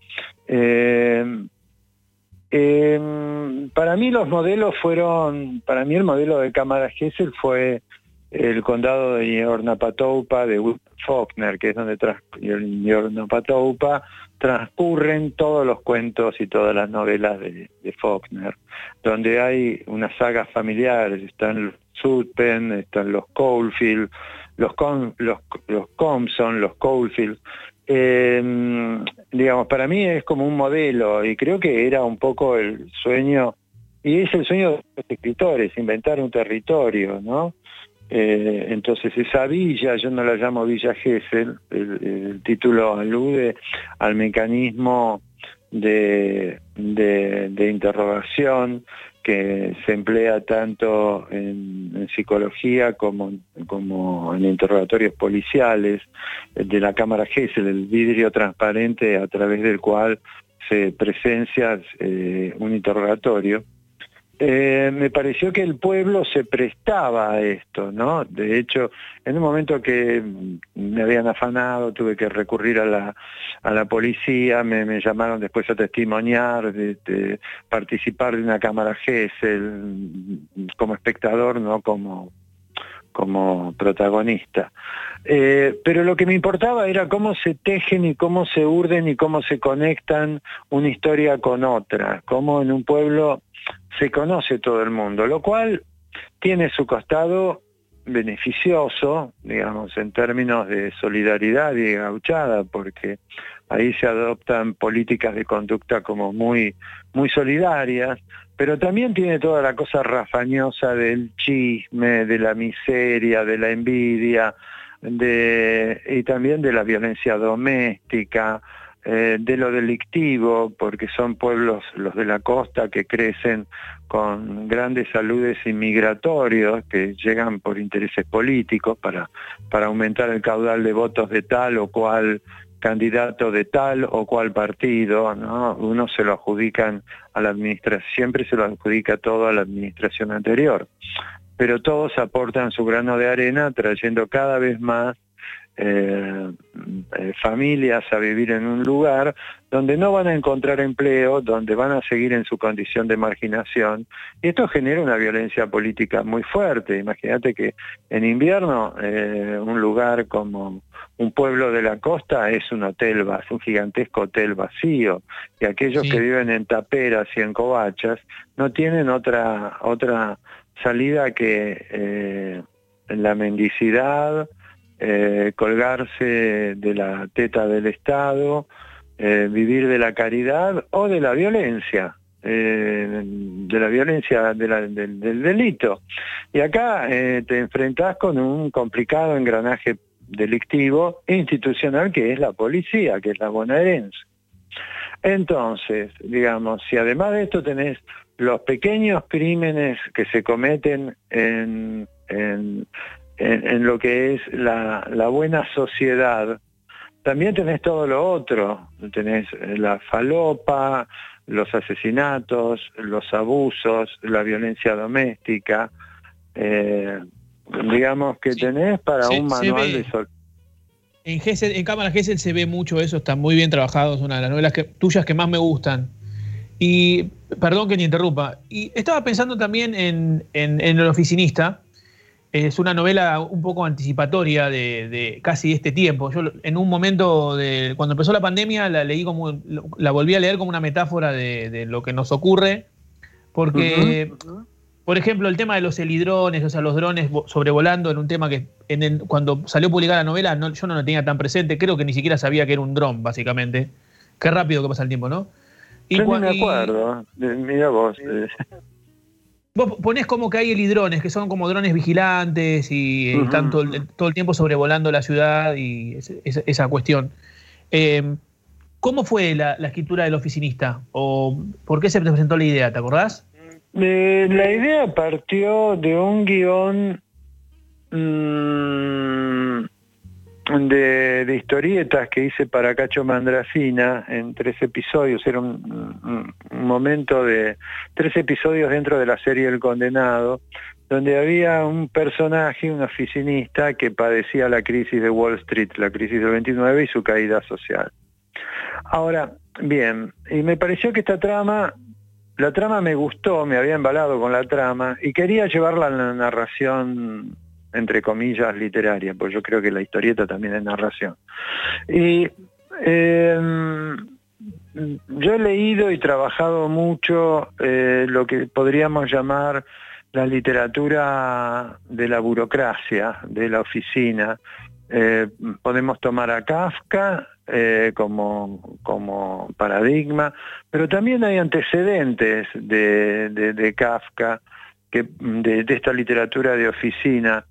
Eh, para mí los modelos fueron, para mí el modelo de Cámara Gesell fue el condado de Yornapatoupa de Faulkner, que es donde tras, en Yornapatoupa transcurren todos los cuentos y todas las novelas de, Faulkner, donde hay unas sagas familiares, están los Sutpen, están los Caulfield, los, Com- los, los los Caulfield, eh, digamos, para mí es como un modelo y creo que era un poco el sueño, y es el sueño de los escritores, inventar un territorio, ¿no? Eh, entonces esa villa, yo no la llamo Villa Gesell, el, título alude al mecanismo de, interrogación que se emplea tanto en, psicología como, en interrogatorios policiales de la cámara Gesell, el vidrio transparente a través del cual se presencia eh, un interrogatorio. Eh, me pareció que el pueblo se prestaba a esto, ¿no? De hecho, en un momento que me habían afanado, tuve que recurrir a la, a la policía, me, llamaron después a testimoniar, de, participar de una cámara GESEL como espectador, no como, como protagonista. Eh, pero lo que me importaba era cómo se tejen y cómo se urden y cómo se conectan una historia con otra, cómo en un pueblo se conoce todo el mundo, lo cual tiene su costado beneficioso, digamos, en términos de solidaridad y gauchada, porque ahí se adoptan políticas de conducta como muy, muy solidarias, pero también tiene toda la cosa rafañosa del chisme, de la miseria, de la envidia, de, y también de la violencia doméstica, eh, de lo delictivo, porque son pueblos, los de la costa, que crecen con grandes saludes inmigratorios, que llegan por intereses políticos para, para aumentar el caudal de votos de tal o cual candidato de tal o cual partido, ¿no? Uno se lo adjudican a la administración, siempre se lo adjudica todo a la administración anterior. Pero todos aportan su grano de arena trayendo cada vez más eh, eh, familias a vivir en un lugar donde no van a encontrar empleo, donde van a seguir en su condición de marginación. Y esto genera una violencia política muy fuerte. Imagínate que en invierno eh, un lugar como un pueblo de la costa es un hotel, es un gigantesco hotel vacío. Y aquellos Sí. que viven en taperas y en covachas no tienen otra, otra salida que eh, la mendicidad, eh, colgarse de la teta del Estado, eh, vivir de la caridad o de la violencia, eh, de la violencia del, del delito. Y acá te enfrentás con un complicado engranaje delictivo institucional que es la policía, que es la bonaerense. Entonces, digamos, si además de esto tenés los pequeños crímenes que se cometen en, en- en- en lo que es la, la buena sociedad, también tenés todo lo otro, tenés eh, la falopa, los asesinatos, los abusos, la violencia doméstica, eh, digamos que tenés para Se- un manual de sol- En, Gesell- en Cámara Gesell se ve mucho eso, está muy bien trabajado, es una de las novelas que, tuyas que más me gustan. Y, perdón que te interrumpa, y estaba pensando también en, en- en El Oficinista, es una novela un poco anticipatoria de, de casi este tiempo. Yo en un momento de cuando empezó la pandemia la leí como la volví a leer como una metáfora de, de lo que nos ocurre, porque por ejemplo el tema de los helidrones, o sea los drones vo- sobrevolando en un tema que en el- cuando salió publicada la novela no- yo no lo tenía tan presente, creo que ni siquiera sabía que era un dron básicamente. Qué rápido que pasa el tiempo, ¿no? Yo me y- acuerdo. Eh, Mira vos. eh, Vos ponés como que hay helidrones, que son como drones vigilantes y eh, están todo el, todo el tiempo sobrevolando la ciudad y esa, esa cuestión. Eh, ¿Cómo fue la, la escritura del oficinista? ¿O por qué se presentó la idea? ¿Te acordás? Eh, la idea partió de un guion mm, de, historietas que hice para Cacho Mandrafina en tres episodios. Era un- un momento de tres episodios dentro de la serie El Condenado, donde había un personaje, un oficinista, que padecía la crisis de Wall Street, la crisis del 29 y su caída social. Ahora, bien, y me pareció que esta trama la trama me gustó, me había embalado con la trama y quería llevarla a la narración, entre comillas, literaria, pues yo creo que la historieta también es narración. Y eh, yo he leído y trabajado mucho eh, lo que podríamos llamar la literatura de la burocracia, de la oficina. Eh, podemos tomar a Kafka eh, como, como paradigma, pero también hay antecedentes de, de- de Kafka, que, de, de esta literatura de oficina,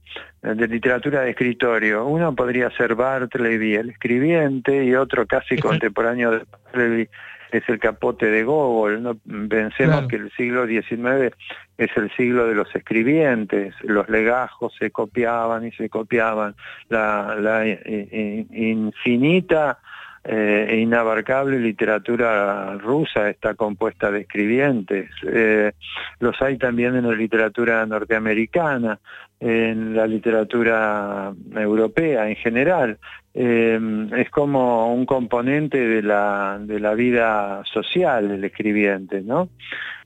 eh, de literatura de escritorio. Uno podría ser Bartleby, el escribiente, y otro casi contemporáneo de Bartleby es el capote de Gogol. ¿no? Pensemos Claro. que el siglo XIX es el siglo de los escribientes, los legajos se copiaban y se copiaban, la, la i- i- infinita e inabarcable literatura rusa está compuesta de escribientes, Eh, los hay también en la literatura norteamericana, en la literatura europea en general. Eh, es como un componente de la, de la vida social del escribiente, ¿no?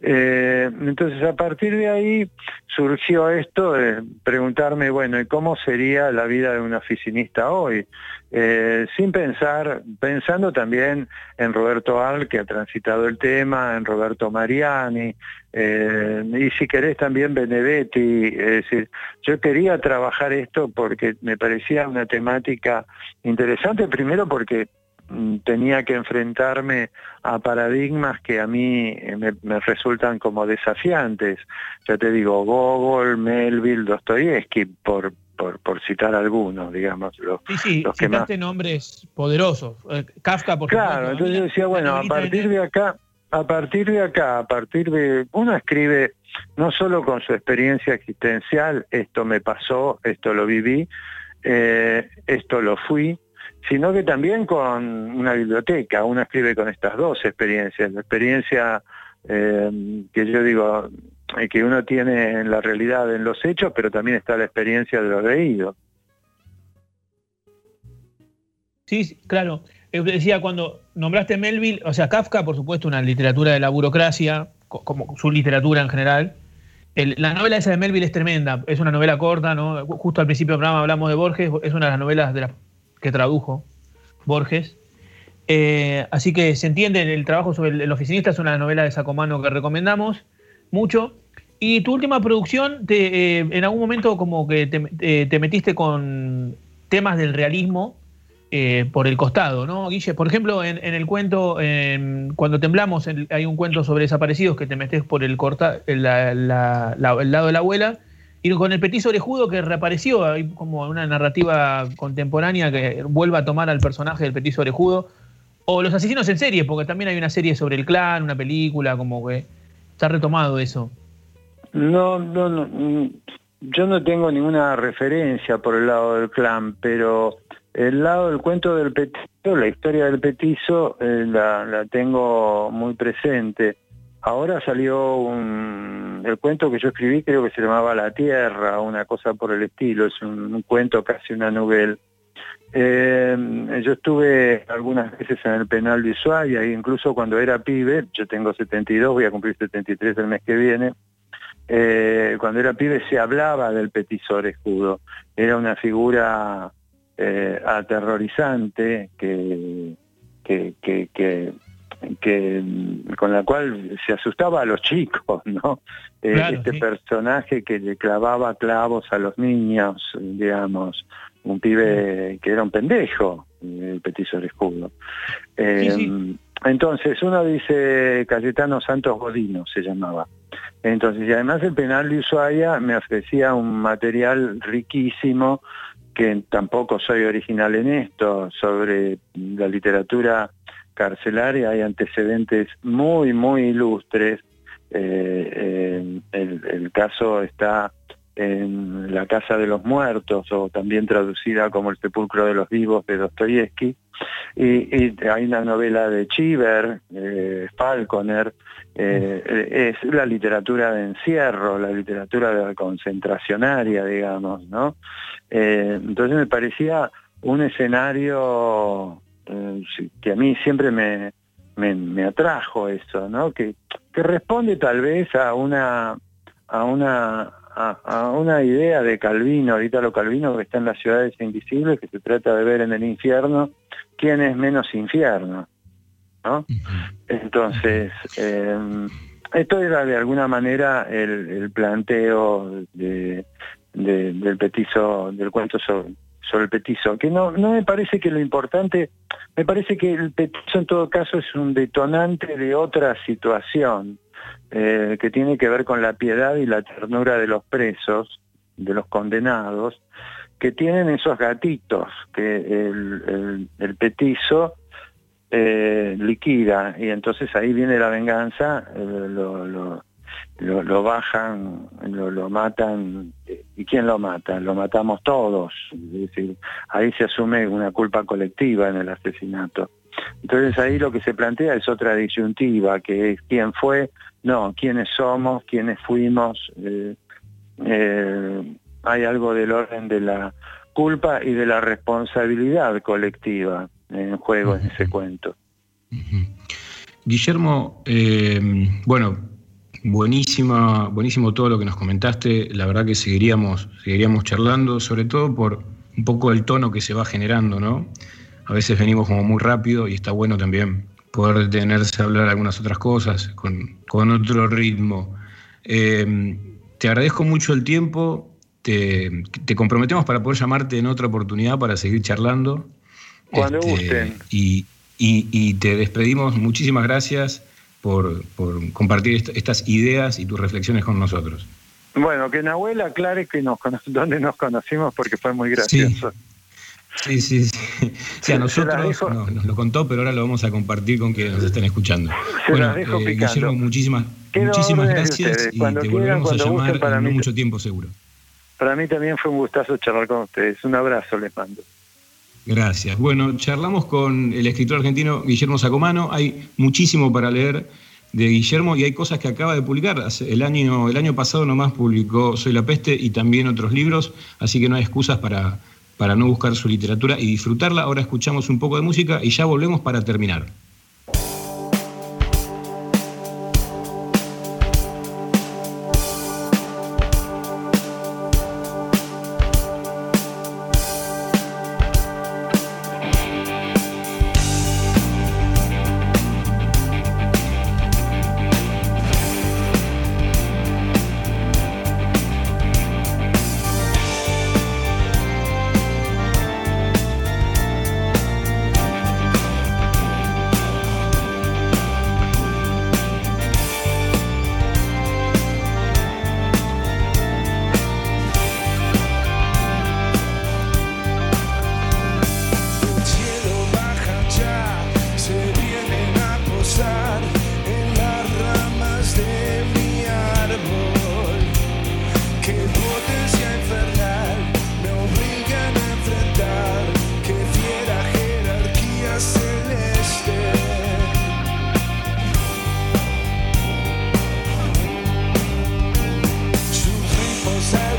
Eh, entonces a partir de ahí surgió esto de preguntarme, bueno, ¿y cómo sería la vida de un oficinista hoy? Eh, sin pensar, pensando también en Roberto Al, que ha transitado el tema, en Roberto Mariani, eh, y si querés también Benedetti, es decir, yo quería trabajar esto porque me parecía una temática interesante, primero porque mm, tenía que enfrentarme a paradigmas que a mí eh, me, me resultan como desafiantes. Ya te digo, Gogol, Melville, Dostoyevsky, por, por, por citar algunos, digamos. Los, Sí, sí, los que más nombres poderosos. Eh, Kafka, por Claro, entonces yo decía, bueno, a partir de acá, a partir de acá, a partir de, uno escribe no solo con su experiencia existencial, esto me pasó, esto lo viví, eh, esto lo fui, sino que también con una biblioteca, uno escribe con estas dos experiencias, la experiencia eh, que yo digo eh, que uno tiene en la realidad, en los hechos, pero también está la experiencia de lo leído. Sí, sí, claro. Eh, decía, cuando nombraste Melville, o sea, Kafka, por supuesto, una literatura de la burocracia, co- como su literatura en general. La novela esa de Melville es tremenda, es una novela corta, ¿no? Justo al principio del programa hablamos de Borges, es una de las novelas que tradujo Borges. Eh, así que se entiende el trabajo sobre el, oficinista, es una novela de Sacomano que recomendamos mucho. Y tu última producción, te, eh, en algún momento como que te, te metiste con temas del realismo eh, por el costado, ¿no, Guille? Por ejemplo, en, el cuento, en- cuando temblamos, hay un cuento sobre desaparecidos que te metes por el, corta, el lado de la abuela, y con el petiso orejudo que reapareció, hay como una narrativa contemporánea que vuelve a tomar al personaje del petiso orejudo, o los asesinos en serie, porque también hay una serie sobre el clan, una película, como que está retomado eso. No, no, no, mm, yo no tengo ninguna referencia por el lado del clan, pero el lado del cuento del petizo, la historia del petizo, eh, la, tengo muy presente. Ahora salió el cuento que yo escribí, creo que se llamaba La Tierra, una cosa por el estilo, es un, cuento casi una novela. Eh, yo estuve algunas veces en el penal de Ushuaia, e incluso cuando era pibe, yo tengo 72, voy a cumplir 73 el mes que viene, eh, cuando era pibe se hablaba del petiso orejudo. Era una figura eh, aterrorizante que, que, que, que- que, con la cual se asustaba a los chicos, ¿no? Eh, Claro, este sí. personaje que le clavaba clavos a los niños, digamos, un pibe que era un pendejo, el petiso orejudo. Eh, Entonces, uno dice Cayetano Santos Godino, se llamaba. Entonces, y además el penal de Ushuaia me ofrecía un material riquísimo, que tampoco soy original en esto, sobre la literatura carcelaria hay antecedentes muy, muy ilustres. Eh, eh, el, el caso está en La Casa de los Muertos, o también traducida como El Sepulcro de los Vivos de Dostoyevsky. Y, y hay una novela de Chiver, eh, Falconer, eh, es la literatura de encierro, la literatura de concentracionaria, digamos, ¿no? Eh, entonces me parecía un escenario que a mí siempre me, me, me atrajo eso, ¿no? Que, que responde tal vez a una a una a, a una idea de Calvino, ahorita lo Calvino que está en las ciudades invisibles, que se trata de ver en el infierno quién es menos infierno, ¿no? Entonces, eh, esto era de alguna manera el, el planteo de, de- del petizo, del cuento sobre, sobre el petizo, que no, no me parece que lo importante, me parece que el petizo en todo caso es un detonante de otra situación, eh, que tiene que ver con la piedad y la ternura de los presos, de los condenados, que tienen esos gatitos que el, el- petizo eh, liquida y entonces ahí viene la venganza, eh, lo, lo- bajan, lo, lo matan. ¿Y quién lo mata? Lo matamos todos. Es decir, ahí se asume una culpa colectiva en el asesinato. Entonces ahí lo que se plantea es otra disyuntiva, que es quién fue, no, quiénes somos, quiénes fuimos. eh, eh, hay algo del orden de la culpa y de la responsabilidad colectiva en juego en ese cuento. Guillermo, eh, bueno, buenísima, buenísimo todo lo que nos comentaste. La verdad que seguiríamos, seguiríamos charlando, sobre todo por un poco el tono que se va generando, ¿no? A veces venimos como muy rápido y está bueno también poder detenerse a hablar algunas otras cosas con, con otro ritmo. Eh, te agradezco mucho el tiempo. Te, te comprometemos para poder llamarte en otra oportunidad para seguir charlando. Cuando Este, gusten. Y, y- y te despedimos. Muchísimas gracias por, por compartir est- estas ideas y tus reflexiones con nosotros. Bueno, que Nahuel aclare que nos, dónde nos conocimos porque fue muy gracioso. Sí, sí, sí. Sí, Se- a nosotros no, nos lo contó, pero ahora lo vamos a compartir con que nos estén escuchando. Se bueno, dejo eh. Guillermo, muchísimas, muchísimas gracias y Cuando te quieran, volveremos a llamar para en no mí- mucho tiempo seguro. Para mí también fue un gustazo charlar con ustedes. Un abrazo les mando. Gracias. Bueno, charlamos con el escritor argentino Guillermo Sacomano. Hay muchísimo para leer de Guillermo y hay cosas que acaba de publicar. El año, el año pasado nomás publicó Soy la peste y también otros libros, así que no hay excusas para, para no buscar su literatura y disfrutarla. Ahora escuchamos un poco de música y ya volvemos para terminar.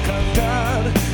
cantar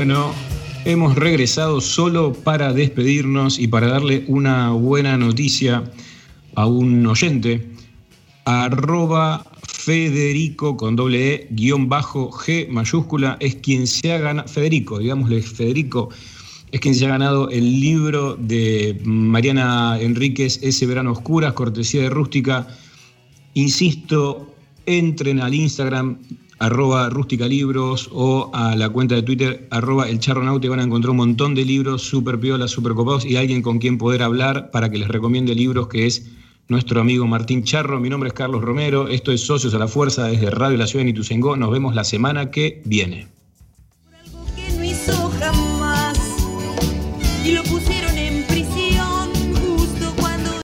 Bueno, hemos regresado solo para despedirnos y para darle una buena noticia a un oyente. Arroba Federico con doble E guion bajo G mayúscula es quien se ha ganado, Federico, digámosle Federico, es quien se ha ganado el libro de Mariana Enríquez, Ese Verano Oscuras, cortesía de Rústica. Insisto, entren al Instagram arroba rústica libros o a la cuenta de Twitter arroba el charronaute van a encontrar un montón de libros súper piolas, súper copados y alguien con quien poder hablar para que les recomiende libros que es nuestro amigo Martín Charro. Mi nombre es Carlos Romero, esto es Socios a la Fuerza desde Radio La Ciudad de Ituzaingó. Nos vemos la semana que viene.